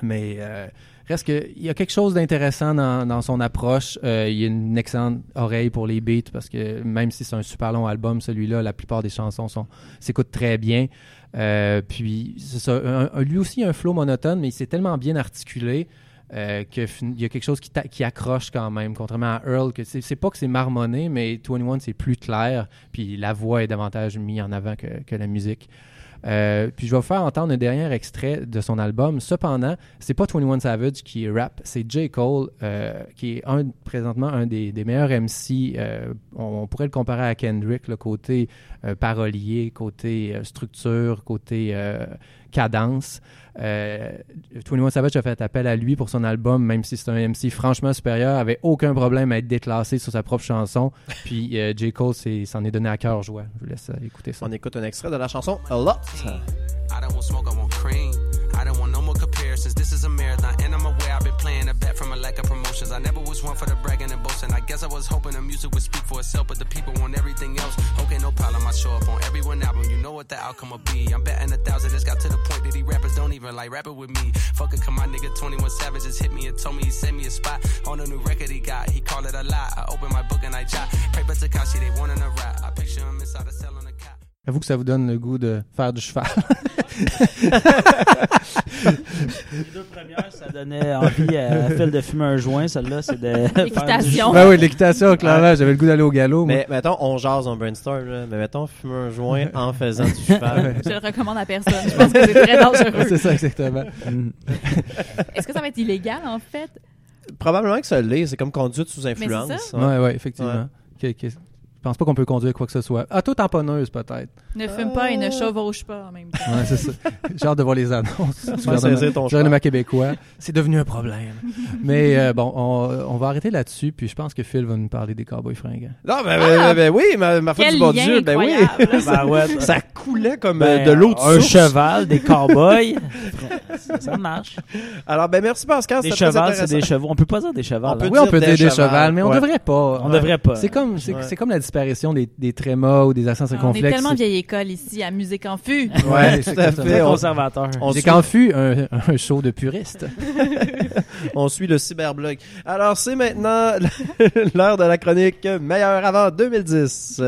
Mais euh, reste que il y a quelque chose d'intéressant dans, dans son approche. Euh, il y a une excellente oreille pour les beats parce que même si c'est un super long album, celui-là, la plupart des chansons sont s'écoutent très bien. Euh, puis c'est un- lui aussi un flow monotone, mais il s'est tellement bien articulé euh, qu'il y a quelque chose qui, accroche quand même, contrairement à Earl, que c'est c'est pas que c'est marmonné, mais 21 c'est plus clair, puis la voix est davantage mise en avant que la musique. Euh, puis je vais vous faire entendre un dernier extrait de son album. Cependant, c'est pas 21 Savage qui rappe, c'est J. Cole, euh, qui est présentement un des, meilleurs MC. euh, on, pourrait le comparer à Kendrick, le côté parolier, côté structure, côté cadence. Euh, 21 Savage a fait appel à lui pour son album, même si c'est un MC franchement supérieur, avait aucun problème à être déclassé sur sa propre chanson. Puis euh, J. Cole c'est- s'en est donné à cœur joie. Je vous laisse euh, écouter ça. On écoute un extrait de la chanson A Lot. I don't want smoke, I want cream. I don't want no more comparisons. This is a marathon, and I'm aware I've been playing a bet from a lack of promotions. I never was one for the bragging and boasting. I guess I was hoping the music would speak for itself, but the people want everything else. Okay, no problem. I show up on what the outcome will be. I'm betting a thousand. It's got to the point that these rappers don't even like rapping with me. Fuck it, come my nigga 21 Savage just hit me and told me he sent me a spot on a new record he got. He called it a lie. I open my book and I jot. Paper Takashi, they wanting a rap. I picture him inside a cell on a cot. Avoue que ça vous donne le goût de faire du cheval. Les deux premières, ça donnait envie à Phil de fumer un joint. Celle-là, c'est de. faire du L'équitation. ben oui, l'équitation, clairement, j'avais le goût d'aller au galop. moi. Mais mettons, on jase, on brainstorm, là. mais mettons, fumer un joint en faisant du cheval. Je le recommande à personne. Je pense que c'est très dangereux. c'est ça, exactement. Est-ce que ça va être illégal, en fait? Probablement que ça l'est, c'est comme conduite sous influence. c'est ouais. Ouais, ouais, effectivement. Pense pas qu'on peut conduire quoi que ce soit. Auto-tamponneuse, peut-être. Ne fume pas et ne chevauche pas en même temps. Ouais, c'est ça. J'ai hâte de voir les annonces. gouvernement- gouvernement québécois. C'est devenu un problème. Mais euh, bon, on, on va arrêter là-dessus, puis je pense que Phil va nous parler des cowboys fringants. Non, ben, ben, ben, ben oui, ma, ma foi du bon Dieu, ben oui. incroyable. Ben ouais, Ça coulait comme Ben, euh, de l'eau de Un source. cheval, des cowboys. ça, ça marche. Alors, ben merci Pascal, Des chevals, c'est des chevaux. On peut pas dire des chevaux. On peut Oui, on dire peut des dire des chevals, chevals, mais on devrait pas. On devrait pas. C'est comme, c'est comme la disparition des, des trémas ou des accents On est circonflexes. tellement vieille école ici à Musique en Fût. Ouais, c'est tout à fait. On, conservateur. on qu'en fut un, un show de puristes. on suit le cyberblog. Alors, c'est maintenant l'heure de la chronique meilleur avant 2010.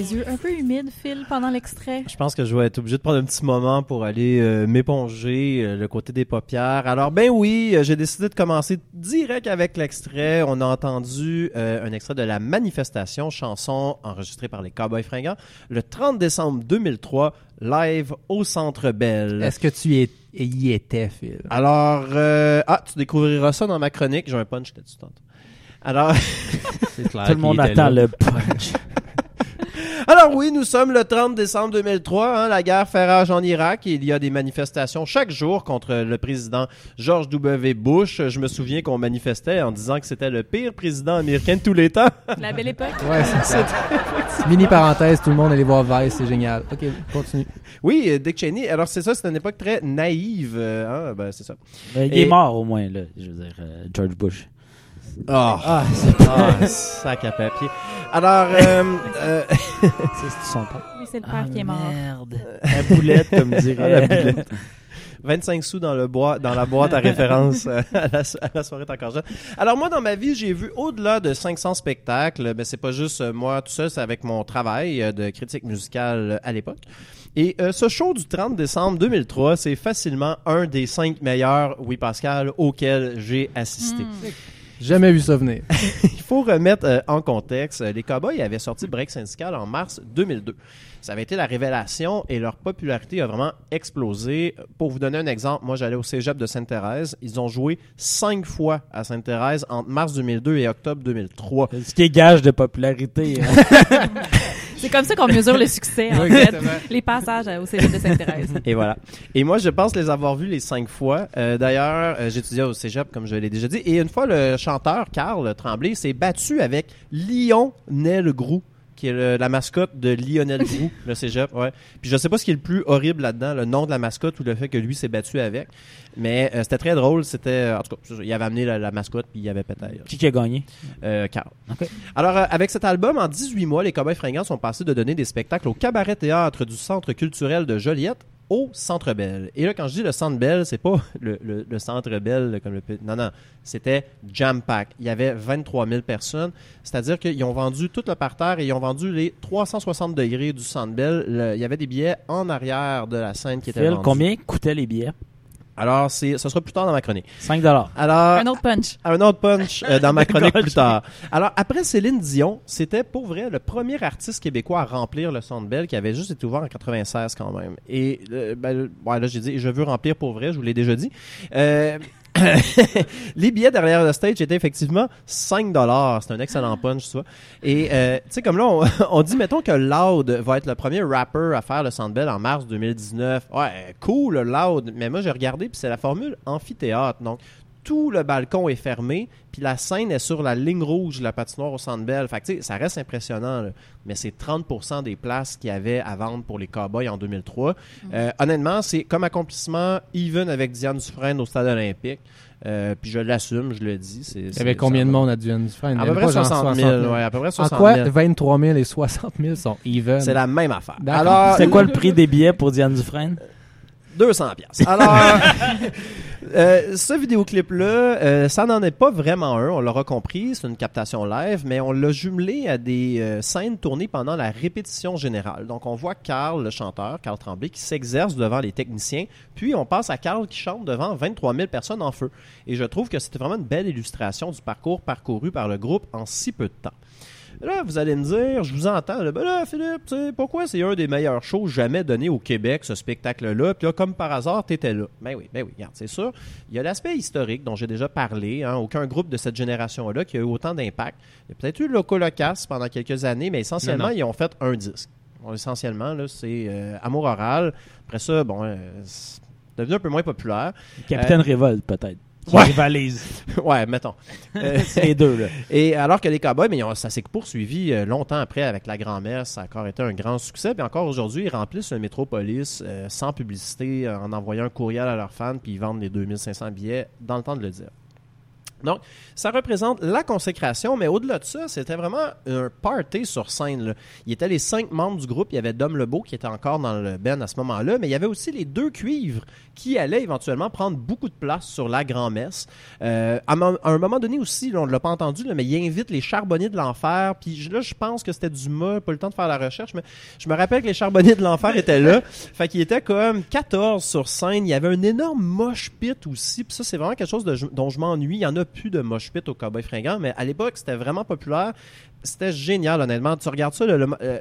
Tes yeux un peu humides, Phil, pendant l'extrait? Je pense que je vais être obligé de prendre un petit moment pour aller euh, m'éponger euh, le côté des paupières. Alors ben oui, euh, j'ai décidé de commencer direct avec l'extrait. On a entendu euh, un extrait de la manifestation, chanson enregistrée par les Cowboys fringants, le 30 décembre 2003, live au Centre Bell. Est-ce que tu y, es- y étais, Phil? Alors, euh, ah, tu découvriras ça dans ma chronique. J'ai un punch là-dessus tantôt. Alors, clair Tout le monde attend là. le punch. Alors oui, nous sommes le 30 décembre 2003. hein, la guerre fait rage en Irak et il y a des manifestations chaque jour contre le président George W. Bush. Je me souviens qu'on manifestait en disant que c'était le pire président américain de tous les temps. La belle époque? Ouais, c'est ça. Mini parenthèse, tout le monde allait voir Vice, c'est génial. Ok, continue. Oui, euh, Dick Cheney. Alors c'est ça, c'est une époque très naïve. euh, hein, ben, c'est ça. Ben, il Et- est mort au moins, là. Je veux dire, euh, George Bush. Ah, ah, sac à papier. Alors, euh, euh, C'est son père. Oui, c'est le père qui est mort. Merde. La boulette, comme dirait. la boulette. 25 sous dans le bois, dans la boîte à référence euh, à, la, à la soirée encore jeune. Alors moi dans ma vie j'ai vu au-delà de 500 spectacles. Ben c'est pas juste euh, moi tout seul, c'est avec mon travail euh, de critique musicale euh, à l'époque. Et euh, ce show du 30 décembre 2003, c'est facilement un des cinq meilleurs, oui Pascal, auxquels j'ai assisté. Jamais vu ça venir. Il faut remettre euh, en contexte, euh, les Cowboys avaient sorti Break Syndical en mars 2002. Ça avait été la révélation et leur popularité a vraiment explosé. Pour vous donner un exemple, moi j'allais au cégep de Sainte-Thérèse. Ils ont joué cinq fois à Sainte-Thérèse entre mars 2002 et octobre 2003. Ce qui est gage de popularité. hein. C'est comme ça qu'on mesure le succès, en fait. Les passages au cégep de Sainte-Thérèse. Et voilà. Et moi, je pense les avoir vus les cinq fois. Euh, D'ailleurs, euh, j'étudiais au cégep, comme je l'ai déjà dit. Et une fois, le chanteur, Carl Tremblay, s'est battu avec Lionel Groux qui est le- la mascotte de Lionel Groux, le cégep, ouais. Puis je sais pas ce qui est le plus horrible là-dedans, le nom de la mascotte ou le fait que lui s'est battu avec. Mais euh, c'était très drôle, c'était... En tout cas, il avait amené la, la mascotte, puis il avait pété. qui qui a gagné? Euh, Carl. Alors, euh, avec cet album, en 18 mois, les Cowboys fringants sont passés de donner des spectacles au cabaret théâtre du Centre culturel de Joliette au Centre Bell. Et là, quand je dis le Centre Bell, c'est pas le, le- le Centre Bell comme le... Non, non. C'était Jam Pack. Il y avait 23 000 personnes. C'est-à-dire qu'ils ont vendu tout le parterre et ils ont vendu les 360 degrés du Centre Bell. Le- il y avait des billets en arrière de la scène qui étaient vendus. combien coûtaient les billets? Alors, c'est, ce sera plus tard dans ma chronique. 5 dollars. Alors, Un autre punch. un autre punch euh, dans ma chronique plus tard. Alors, après Céline Dion, c'était pour vrai le premier artiste québécois à remplir le Centre Bell qui avait juste été ouvert en 96 quand même. Et euh, ben, ouais, là, j'ai dit, je veux remplir pour vrai, je vous l'ai déjà dit. Euh, les billets derrière le stage étaient effectivement 5 dollars. C'est un excellent punch, ça. Et euh, tu sais, comme là, on, dit, mettons que Loud va être le premier rapper à faire le Centre Bell en mars 2019. Ouais, cool, Loud. Mais moi, j'ai regardé, puis c'est la formule amphithéâtre. Donc, tout le balcon est fermé, puis la scène est sur la ligne rouge de la patinoire au Centre Bell. Fait que, tu sais, ça reste impressionnant, là. mais c'est 30% des places qu'il y avait à vendre pour les Cowboys en 2003. Euh, honnêtement, c'est comme accomplissement even avec Diane Dufresne au Stade olympique. Euh, puis je l'assume, je le dis. c'est- Il y avait combien de monde à Diane Dufresne? À peu près pas genre 60 000. Ouais, à peu près En 60 quoi 000. 23 000 et 60 000 sont even? C'est la même affaire. Alors, C'est quoi le prix des billets pour Diane Dufresne? 200 pièces. Alors, Euh, ce vidéoclip-là, euh, ça n'en est pas vraiment un, on l'aura compris, c'est une captation live, mais on l'a jumelé à des euh, scènes tournées pendant la répétition générale. Donc on voit Carl, le chanteur, Carl Tremblay, qui s'exerce devant les techniciens, puis on passe à Carl qui chante devant 23 000 personnes en feu. Et je trouve que c'était vraiment une belle illustration du parcours parcouru par le groupe en si peu de temps. Là, vous allez me dire, je vous entends, là, ben là, Philippe, pourquoi c'est un des meilleurs shows jamais donnés au Québec, ce spectacle-là? Puis là, comme par hasard, t'étais là. Ben oui, ben oui, regarde, c'est sûr. Il y a l'aspect historique dont j'ai déjà parlé. Hein, aucun groupe de cette génération-là qui a eu autant d'impact. Il y a peut-être eu Loco Locas pendant quelques années, mais essentiellement, Non, non. ils ont fait un disque. Bon, essentiellement, là, c'est euh, Amour oral. Après ça, bon, euh, c'est devenu un peu moins populaire. Capitaine Révolte, peut-être. Qui Ouais. rivalise. ouais, mettons. Euh, C'est les deux, là. Et alors que les Cowboys, mais ont- ça s'est poursuivi euh, longtemps après avec la grand-messe. Ça a encore été un grand succès. Puis encore aujourd'hui, ils remplissent le Métropolis euh, sans publicité, euh, en envoyant un courriel à leurs fans, puis ils vendent les 2500 billets dans le temps de le dire. Donc, ça représente la consécration, mais au-delà de ça, c'était vraiment un party sur scène. là. Il y était les cinq membres du groupe. Il y avait Dom Lebeau qui était encore dans le Ben à ce moment-là, mais il y avait aussi les deux cuivres qui allaient éventuellement prendre beaucoup de place sur la grand-messe. Euh, à, un moment donné aussi, là, on ne l'a pas entendu, là, mais il invite les charbonniers de l'enfer. Puis là, je pense que c'était Dumas, pas le temps de faire la recherche, mais je me rappelle que les charbonniers de l'enfer étaient là. Fait qu'il était comme 14 sur scène. Il y avait un énorme mosh pit aussi. Puis ça, c'est vraiment quelque chose de- dont je m'ennuie. Il y en a plus de mosh pit au Cowboy Fringant, mais à l'époque, c'était vraiment populaire. C'était génial, honnêtement. Tu regardes ça, le- euh,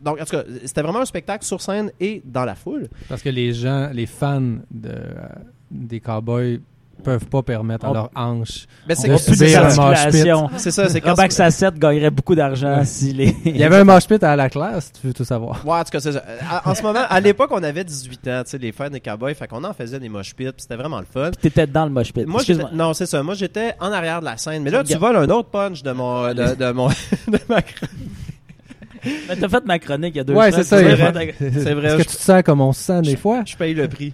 donc, en tout cas, c'était vraiment un spectacle sur scène et dans la foule. Parce que les gens, les fans de, euh, des Cowboys peuvent pas permettre à leurs hanches. Mais c'est de On a plus de subir un mosh pit. c'est ça, c'est quand Robert Sassette gagnerait beaucoup d'argent Ouais. s'il est... Il y avait un mosh pit à la classe, tu veux tout savoir. Ouais, en tout cas, c'est ça. À- En ce moment, à l'époque, on avait 18 ans, tu sais, les fans des Cowboys, fait qu'on en faisait des mosh pits, puis c'était vraiment le fun. T'étais dans le mosh pit. Moi, non, c'est ça. Moi, j'étais en arrière de la scène. Mais là, tu voles un autre punch de mon, de, de mon, de ma Mais t'as fait ma chronique il y a deux Ouais, semaines. c'est ça. vrai. C'est vrai, Est-ce que je- tu te sens comme on se sent des fois? Je paye le prix.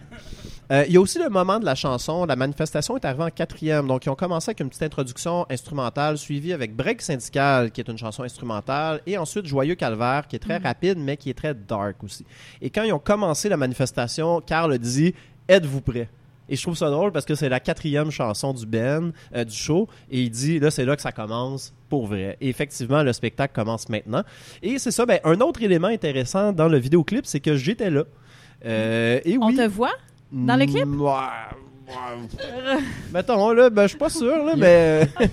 Euh, Il y a aussi le moment de la chanson. La manifestation est arrivée en quatrième. Donc, ils ont commencé avec une petite introduction instrumentale, suivie avec Break Syndical, qui est une chanson instrumentale, et ensuite Joyeux Calvaire, qui est très rapide, mais qui est très dark aussi. Et quand ils ont commencé la manifestation, Carl a dit Êtes-vous prêts? Et je trouve ça drôle parce que c'est la quatrième chanson du Ben, euh, du show, et il dit là c'est là que ça commence pour vrai. Et effectivement, le spectacle commence maintenant. Et c'est ça, ben, un autre élément intéressant dans le vidéoclip, c'est que j'étais là. Euh, et On oui. te voit? Dans le clip? Mettons, là, ben, je suis pas sûr, là, mais. euh,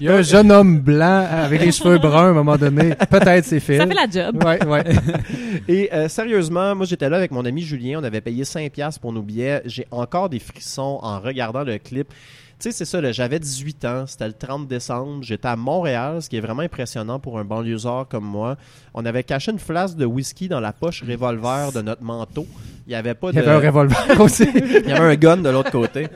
Il y a un jeune homme blanc avec les cheveux bruns à un moment donné. Peut-être c'est Phil. Ça fait la job. Ouais, ouais. Et euh, sérieusement, moi j'étais là avec mon ami Julien, on avait payé 5$ piastres pour nos billets. J'ai encore des frissons en regardant le clip. Tu sais, c'est ça, j'avais 18 ans, c'était le 30 décembre, j'étais à Montréal, ce qui est vraiment impressionnant pour un banlieusard comme moi. On avait caché une flasque de whisky dans la poche revolver de notre manteau. Il n'y avait pas Il de... y avait un revolver aussi. Il y avait un gun de l'autre côté.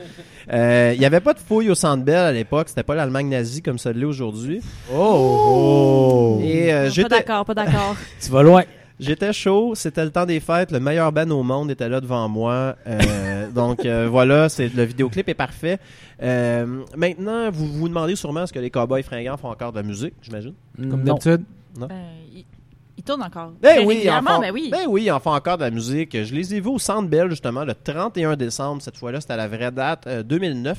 Euh, il n'y avait pas de fouille au Centre Bell à l'époque. C'était pas l'Allemagne nazie comme ça l'est aujourd'hui. Oh! Et euh, Pas d'accord, pas d'accord. Tu vas loin. j'étais chaud. C'était le temps des fêtes. Le meilleur band au monde était là devant moi. Euh, donc euh, voilà, c'est le vidéoclip est parfait. Euh, maintenant, vous vous demandez sûrement est-ce que les Cowboys fringants font encore de la musique, j'imagine? Comme non. d'habitude. Ben, il, il tourne encore. Ben oui, ils en font, ben oui. ben oui, ils en font encore de la musique. Je les ai vus au Centre Bell justement le 31 décembre. Cette fois-là, c'était à la vraie date, euh, 2009.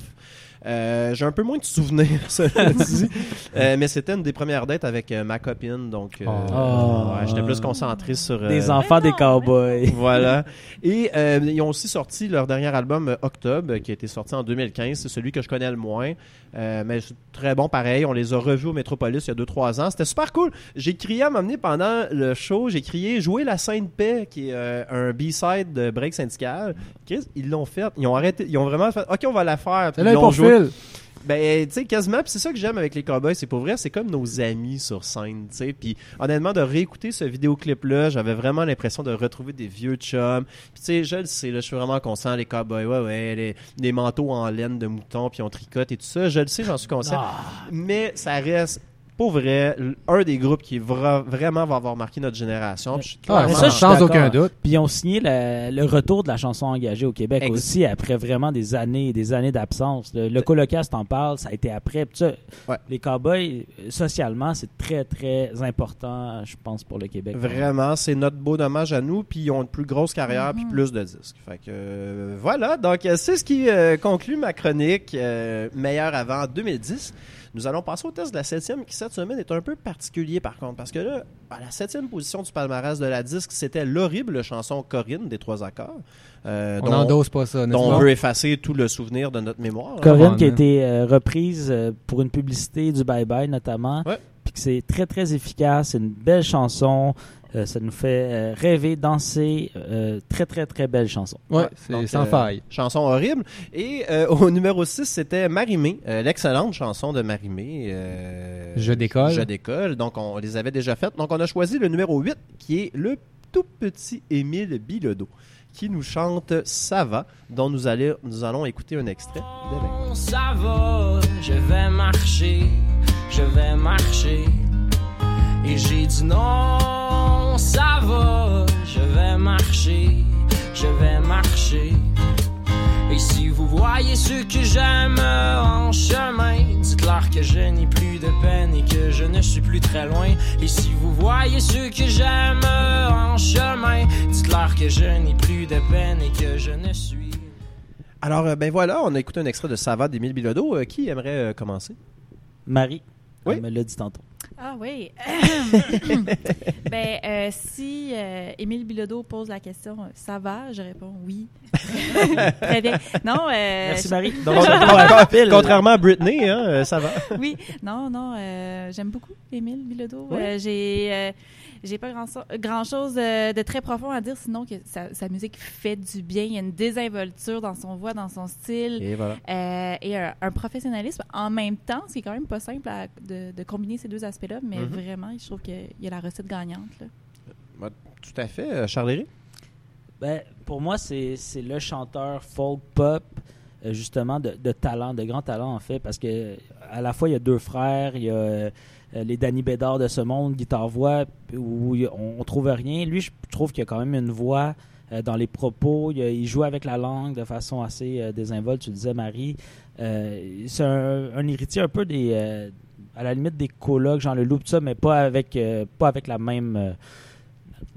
Euh, J'ai un peu moins de souvenirs, cela dit. Euh, mais c'était une des premières dates avec euh, ma copine, donc euh, Oh. ouais, j'étais plus concentré sur... euh, Des enfants des non, cowboys. voilà. Et euh, ils ont aussi sorti leur dernier album Octobre, qui a été sorti en 2015. C'est celui que je connais le moins. Euh, mais c'est très bon pareil. On les a revus au Metropolis il y a 2-3 ans. C'était super cool. J'ai crié à m'amener pendant le show. J'ai crié Jouer la Sainte Paix, qui est euh, un B-side de Break Syndical. Ils l'ont fait. Ils ont arrêté. Ils ont vraiment fait OK, on va la faire. Ils l'ont joué. Ben, tu sais, quasiment. C'est ça que j'aime avec les Cowboys. C'est pour vrai, c'est comme nos amis sur scène, tu sais. Puis honnêtement, de réécouter ce vidéoclip-là, j'avais vraiment l'impression de retrouver des vieux chums. Puis tu sais, je le sais, je suis vraiment conscient, les Cowboys, ouais, ouais, les, les manteaux en laine de mouton, puis on tricote et tout ça. Je le sais, j'en suis conscient. Ah. Mais ça reste pour vrai, un des groupes qui vra- vraiment va avoir marqué notre génération. Puis Ah, ça, je sans aucun doute. Puis ils ont signé la- le retour de la chanson engagée au Québec Ex- aussi, après vraiment des années et des années d'absence. Le, le Colocast en parle, ça a été après. Ça, Ouais. Les Cowboys, socialement, c'est très, très important, je pense, pour le Québec. Vraiment, c'est notre beau dommage à nous, puis ils ont une plus grosse carrière, puis plus de disques. Fait que euh, voilà, donc c'est ce qui euh, conclut ma chronique euh, meilleur avant 2010. Nous allons passer au test de la septième, qui cette semaine est un peu particulier par contre, parce que là, à la septième position du palmarès de la disque, c'était l'horrible chanson Corinne des trois accords, euh, On dont, n'endosse pas ça, n'est-ce dont on veut effacer tout le souvenir de notre mémoire. là. Corinne qui a man. été euh, reprise euh, pour une publicité du Bye Bye notamment. Ouais. Puis que c'est très très efficace, c'est une belle chanson, euh, ça nous fait euh, rêver, danser, euh, très très très belle chanson. Ouais, Ouais, c'est sans euh, faille. Chanson horrible. Et euh, au numéro 6, c'était Marimé, euh, l'excellente chanson de Marimé. euh, Je décolle. Je décolle. Donc, on les avait déjà faites. Donc, on a choisi le numéro 8, qui est le tout petit Émile Bilodeau, qui nous chante Ça va, dont nous, allons- nous allons écouter un extrait. Ça va, je vais marcher, je vais marcher. Et j'ai dit non, ça va, je vais marcher, je vais marcher. Et si vous voyez ceux que j'aime en chemin, dites-leur que je n'ai plus de peine et que je ne suis plus très loin. Et si vous voyez ceux que j'aime en chemin, dites-leur que je n'ai plus de peine et que je ne suis Alors, euh, ben voilà, on a écouté un extrait de Ça va d'Émile Bilodeau. Euh, qui aimerait euh, commencer? Marie, Oui. elle me l'a dit tantôt. Ah oui. ben, euh, si euh, Émile Bilodeau pose la question, euh, ça va, je réponds oui. Très bien. Non, euh, Merci je- Marie. Donc. Contrairement à Britney, hein, ça va. oui, non, non, euh, j'aime beaucoup Émile Bilodeau. Oui. Euh, j'ai, euh, j'ai pas grand, grand chose de, de très profond à dire, sinon que sa, sa musique fait du bien. Il y a une désinvolture dans son voix, dans son style. Et voilà. Euh, et un, un professionnalisme en même temps, c'est quand même pas simple à- de, de combiner ces deux aspects-là, mais Mhm. vraiment, je trouve qu'il y a la recette gagnante. là. Tout à fait. Euh, Charles-Éric? Ben, pour moi, c'est c'est le chanteur folk pop, euh, justement, de, de talent, de grand talent, en fait, parce que à la fois, il y a deux frères, il y a euh, les Danny Bédard de ce monde, guitare-voix, où on, on trouve rien. Lui, je trouve qu'il y a quand même une voix euh, dans les propos, il, joue avec la langue de façon assez euh, désinvolte, tu le disais, Marie. Euh, c'est un, un héritier un peu des... euh, à la limite des colocs, Jean Leloup, tout ça, mais pas avec, euh, pas avec la même... euh,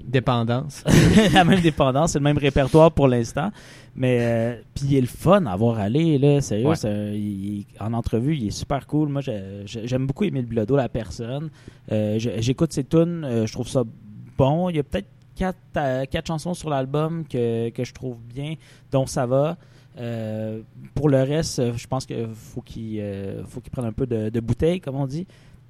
Dépendance. la même dépendance, c'est le même répertoire pour l'instant. Mais euh, puis il est le fun à voir aller là, sérieux. Ouais. c'est un- il- il- en entrevue, il est super cool. Moi, j'aime beaucoup Émile Bilodeau, la personne. Euh, J'écoute ses tunes, euh, je trouve ça bon. Il y a peut-être quatre, euh, quatre chansons sur l'album que, que je trouve bien, dont ça va. Pour le reste, je pense qu'il faut qu'il faut qu'il prenne un peu de, de bouteille, comme on dit.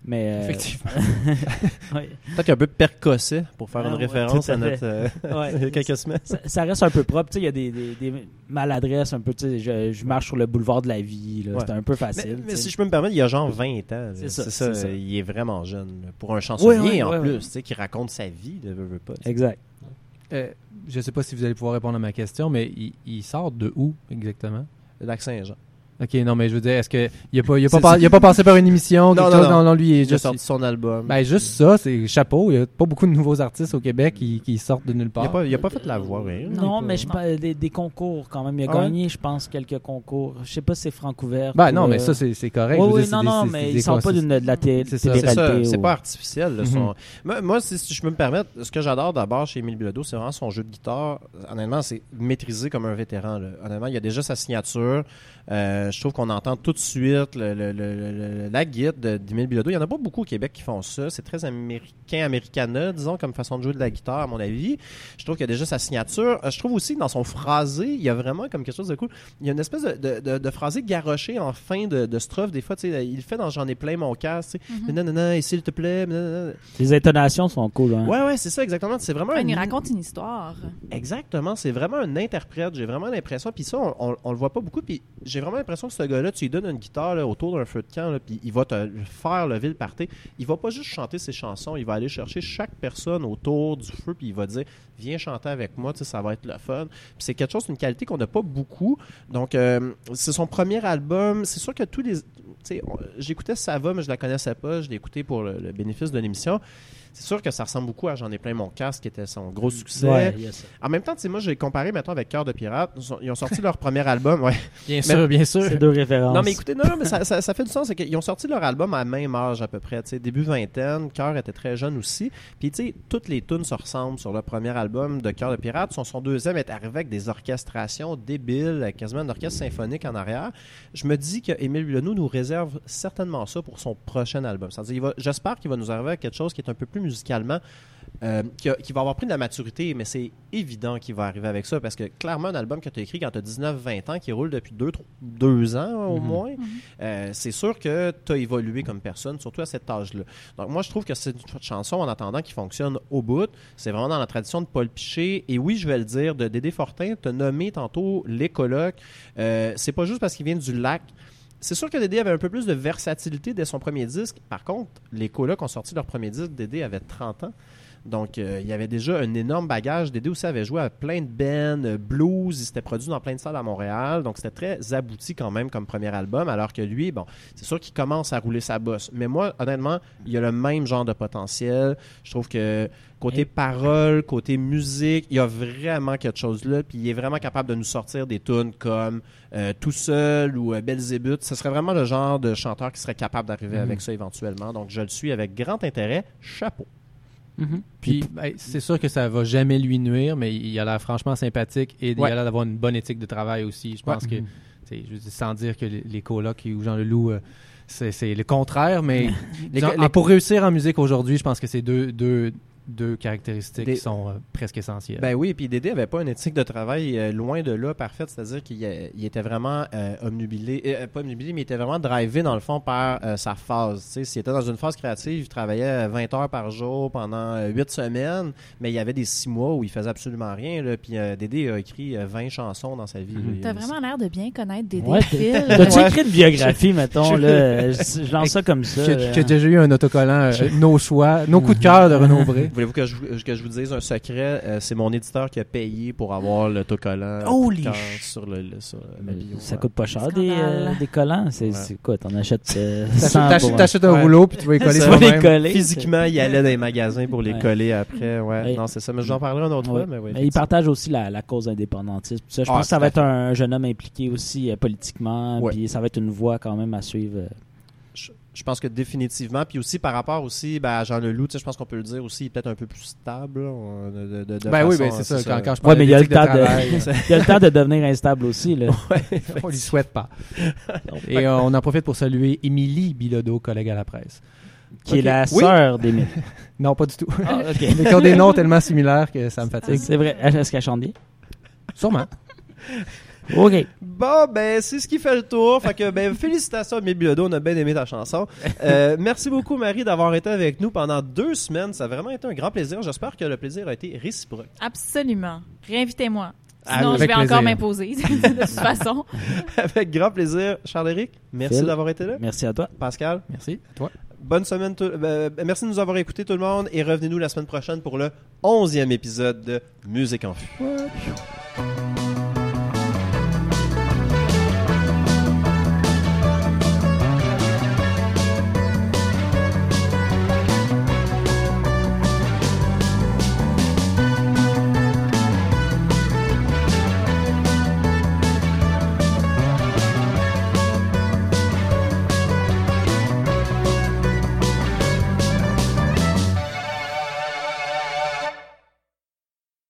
Mais euh, Effectivement. ouais. Peut-être un peu percossé pour faire Ah, une ouais, référence à notre. euh, Ouais. quelques semaines. ça, ça reste un peu propre. Tu sais, il y a des, des- des maladresses un peu. Tu sais, je, je marche sur le boulevard de la vie. Ouais. C'est un peu facile. mais si je peux me permettre, il y a genre 20 ans. C'est ça, ça, c'est ça. il est vraiment jeune. là. Pour un chansonnier Ouais, ouais, en ouais, plus, ouais. tu sais, qui raconte sa vie, de veut, veut pas. tu sais. Exact. Euh, je sais pas si vous allez pouvoir répondre à ma question, mais il, il sort de où exactement? Lac Saint-Jean. Ok, non, mais je veux dire, est-ce que il a pas, il a pas, C'est- par- il a pas passé par une émission, quelque Non, non, chose? non. non, lui, il est Il a juste, sorti son album. ben, juste ça, c'est chapeau. Il y a pas beaucoup de nouveaux artistes au Québec qui, qui sortent de nulle il, part. a pas, il a pas fait la voix, rien. Non, pas- mais je non. parle des, des concours quand même. Il a Ah ouais? gagné, je pense, quelques concours. Je sais pas si c'est Francouvert. Ben ou, non, mais euh, ça, c'est c'est correct. Oui, dire, non, des- non, mais c'est il des sort pas de la té- C'est ça. C'est pas artificiel. là, Mhm. son- moi, moi, si si je peux me permettre, ce que j'adore d'abord chez Émile Bilodeau, c'est vraiment son jeu de guitare. Honnêtement, c'est maîtrisé comme un vétéran. Honnêtement, il y a déjà sa signature. Euh, je trouve qu'on entend tout de suite le- le- le- le- le- la guide de- d'Émile Bilodeau. Il y en a pas beaucoup au Québec qui font ça. C'est très américain, americana, disons, comme façon de jouer de la guitare, à mon avis. Je trouve qu'il y a déjà sa signature. Euh, Je trouve aussi que dans son phrasé, il y a vraiment comme quelque chose de cool. Il y a une espèce de, de, de- de phrasé garoché en fin de, de strophe. Des fois, tu sais, il le fait dans J'en ai plein mon tu sais. Mhm. Non, non, non, et s'il te plaît. nanana. Les intonations sont cool. Hein? Ouais, ouais, c'est ça, exactement. C'est vraiment un. il raconte une histoire. Exactement, c'est vraiment un interprète. J'ai vraiment l'impression, puis ça, on, on, on le voit pas beaucoup. Puis j'ai vraiment l'impression que ce gars-là, tu lui donnes une guitare autour d'un feu de camp, puis il va te faire le ville party. Il va pas juste chanter ses chansons, il va aller chercher chaque personne autour du feu, puis il va dire Viens chanter avec moi, ça va être le fun. Puis c'est quelque chose, une qualité qu'on n'a pas beaucoup. Donc, euh, c'est son premier album. C'est sûr que tous les. j'écoutais Ça va, mais je la connaissais pas. Je l'ai écouté pour le, le bénéfice de l'émission. C'est sûr que ça ressemble beaucoup à J'en ai plein mon casque, qui était son gros succès. Ouais, a ça. En même temps, tu sais, moi, j'ai comparé maintenant avec Cœur de Pirate. Ils ont- Ils sorti leur premier album. Ouais. Bien sûr, bien sûr. C'est deux références. Non, mais écoutez, non, non, mais ça, ça- ça fait du sens. Qu'ils ont sorti leur album à même âge à peu près. Début vingtaine, Cœur était très jeune aussi. Puis, tu sais, toutes les tunes se ressemblent sur le premier album de Cœur de Pirate. Son, son deuxième est arrivé avec des orchestrations débiles, quasiment un orchestre symphonique en arrière. Je me dis que Émile Bilodeau nous réserve certainement ça pour son prochain album. C'est-à-dire, j'espère qu'il va nous arriver avec quelque chose qui est un peu plus musicalement euh, qui, a- qui va avoir pris de la maturité, mais c'est évident qu'il va arriver avec ça parce que clairement, un album que tu as écrit quand tu as 19-20 ans, qui roule depuis 2 ans au Mhm. moins, euh, c'est sûr que tu as évolué comme personne, surtout à cet âge-là. Donc, moi, je trouve que c'est une chanson en attendant qui fonctionne au bout. C'est vraiment dans la tradition de Paul Piché. Et oui, je vais le dire, de Dédé Fortin, tu as nommé tantôt les colocs. Euh, c'est pas juste parce qu'il vient du lac. C'est sûr que Dédé avait un peu plus de versatilité dès son premier disque. Par contre, les colocs ont sorti leur premier disque. Dédé avait 30 ans. Donc, euh, il y avait déjà un énorme bagage. Dédé aussi avait joué à plein de bands, euh, blues. Il s'était produit dans plein de salles à Montréal. Donc, c'était très abouti quand même comme premier album. Alors que lui, bon, c'est sûr qu'il commence à rouler sa bosse. Mais moi, honnêtement, il y a le même genre de potentiel. Je trouve que côté Et- parole, côté musique, il y a vraiment quelque chose là. Puis il est vraiment capable de nous sortir des tunes comme euh, Tout seul ou euh, Belzébuth. Ce serait vraiment le genre de chanteur qui serait capable d'arriver Mhm. avec ça éventuellement. Donc, je le suis avec grand intérêt. Chapeau. Mhm. Puis, ben, c'est sûr que ça va jamais lui nuire, mais il a l'air franchement sympathique et Ouais. il a l'air d'avoir une bonne éthique de travail aussi. Je pense que, Mhm. je veux dire, sans dire que les, les colocs ou Jean Leloup, euh, c'est le contraire, mais Les- disons, les- en- pour réussir en musique aujourd'hui, je pense que c'est deux, deux, deux caractéristiques Des- qui sont euh, presque essentielles. Ben oui, puis Dédé avait pas une éthique de travail euh, loin de là parfaite, c'est-à-dire qu'il il était vraiment euh, omnubilé, euh, pas omnubilé, mais il était vraiment drivé dans le fond par euh, sa phase. Tu sais, s'il était dans une phase créative, il travaillait euh, 20 heures par jour pendant euh, 8 semaines, mais il y avait des 6 mois où il faisait absolument rien. Puis euh, Dédé a écrit euh, 20 chansons dans sa vie. Là. T'as Il- vraiment l'air de bien connaître Ouais, défis. T'as-tu Ouais. écrit une biographie, mettons, là? Je, je lance ça comme ça. A déjà eu un autocollant euh, Nos choix, Nos coups de cœur de Renaud Bré. Voulez-vous que je, vous- que je vous dise un secret? Euh, c'est mon éditeur qui a payé pour avoir l'autocollant Holy sur, le, le- sur la bio. Ça ouais. coûte pas cher, des, euh, des collants. C'est Ouais. quoi? T'en achètes euh, T'achètes- 100 pour T'achètes un Ouais. rouleau puis tu vas y coller les toi-même. coller. Physiquement, il allait dans les magasins pour les Ouais. coller après. Ouais. Non, c'est ça. Mais j'en parlerai une autre Ouais. fois. Mais, ouais, Mais il partage aussi la, la cause indépendantiste. Ça, je Ah, pense que ça va être un jeune homme impliqué aussi euh, politiquement. Puis ça va être une voie quand même à suivre. euh. je, je pense que définitivement. Puis aussi par rapport aussi ben, à Jean Leloup, tu sais, je pense qu'on peut le dire aussi, il est peut-être un peu plus stable. là, de, de- Ben oui, ben c'est ça. Quand, quand je Ouais, mais il y a le temps de, travail, il y a le temps de devenir instable aussi. Là. on lui souhaite pas. Et euh, on en profite pour saluer Émilie Bilodeau, collègue à la presse. Qui est la Oui. sœur d'Émile. Non, pas du tout. Ah, ok. Mais qui ont des noms tellement similaires que ça me fatigue. C'est vrai. Est-ce qu'elle chante bien? Sûrement. OK. Bon, ben, c'est ce qui fait le tour. Fait que, ben, félicitations à mes Bilodeau, on a bien aimé ta chanson. Euh, merci beaucoup, Marie, d'avoir été avec nous pendant deux semaines. Ça a vraiment été un grand plaisir. J'espère que le plaisir a été réciproque. Absolument. Réinvitez-moi. Ah, Sinon, je avec vais plaisir. encore m'imposer, de toute façon. avec grand plaisir. Charles-Éric, merci d'avoir été là. Merci à toi. Pascal, Merci. À toi. bonne semaine. tout- ben, merci de nous avoir écoutés, tout le monde. Et revenez-nous la semaine prochaine pour le onzième épisode de Musique en Vue.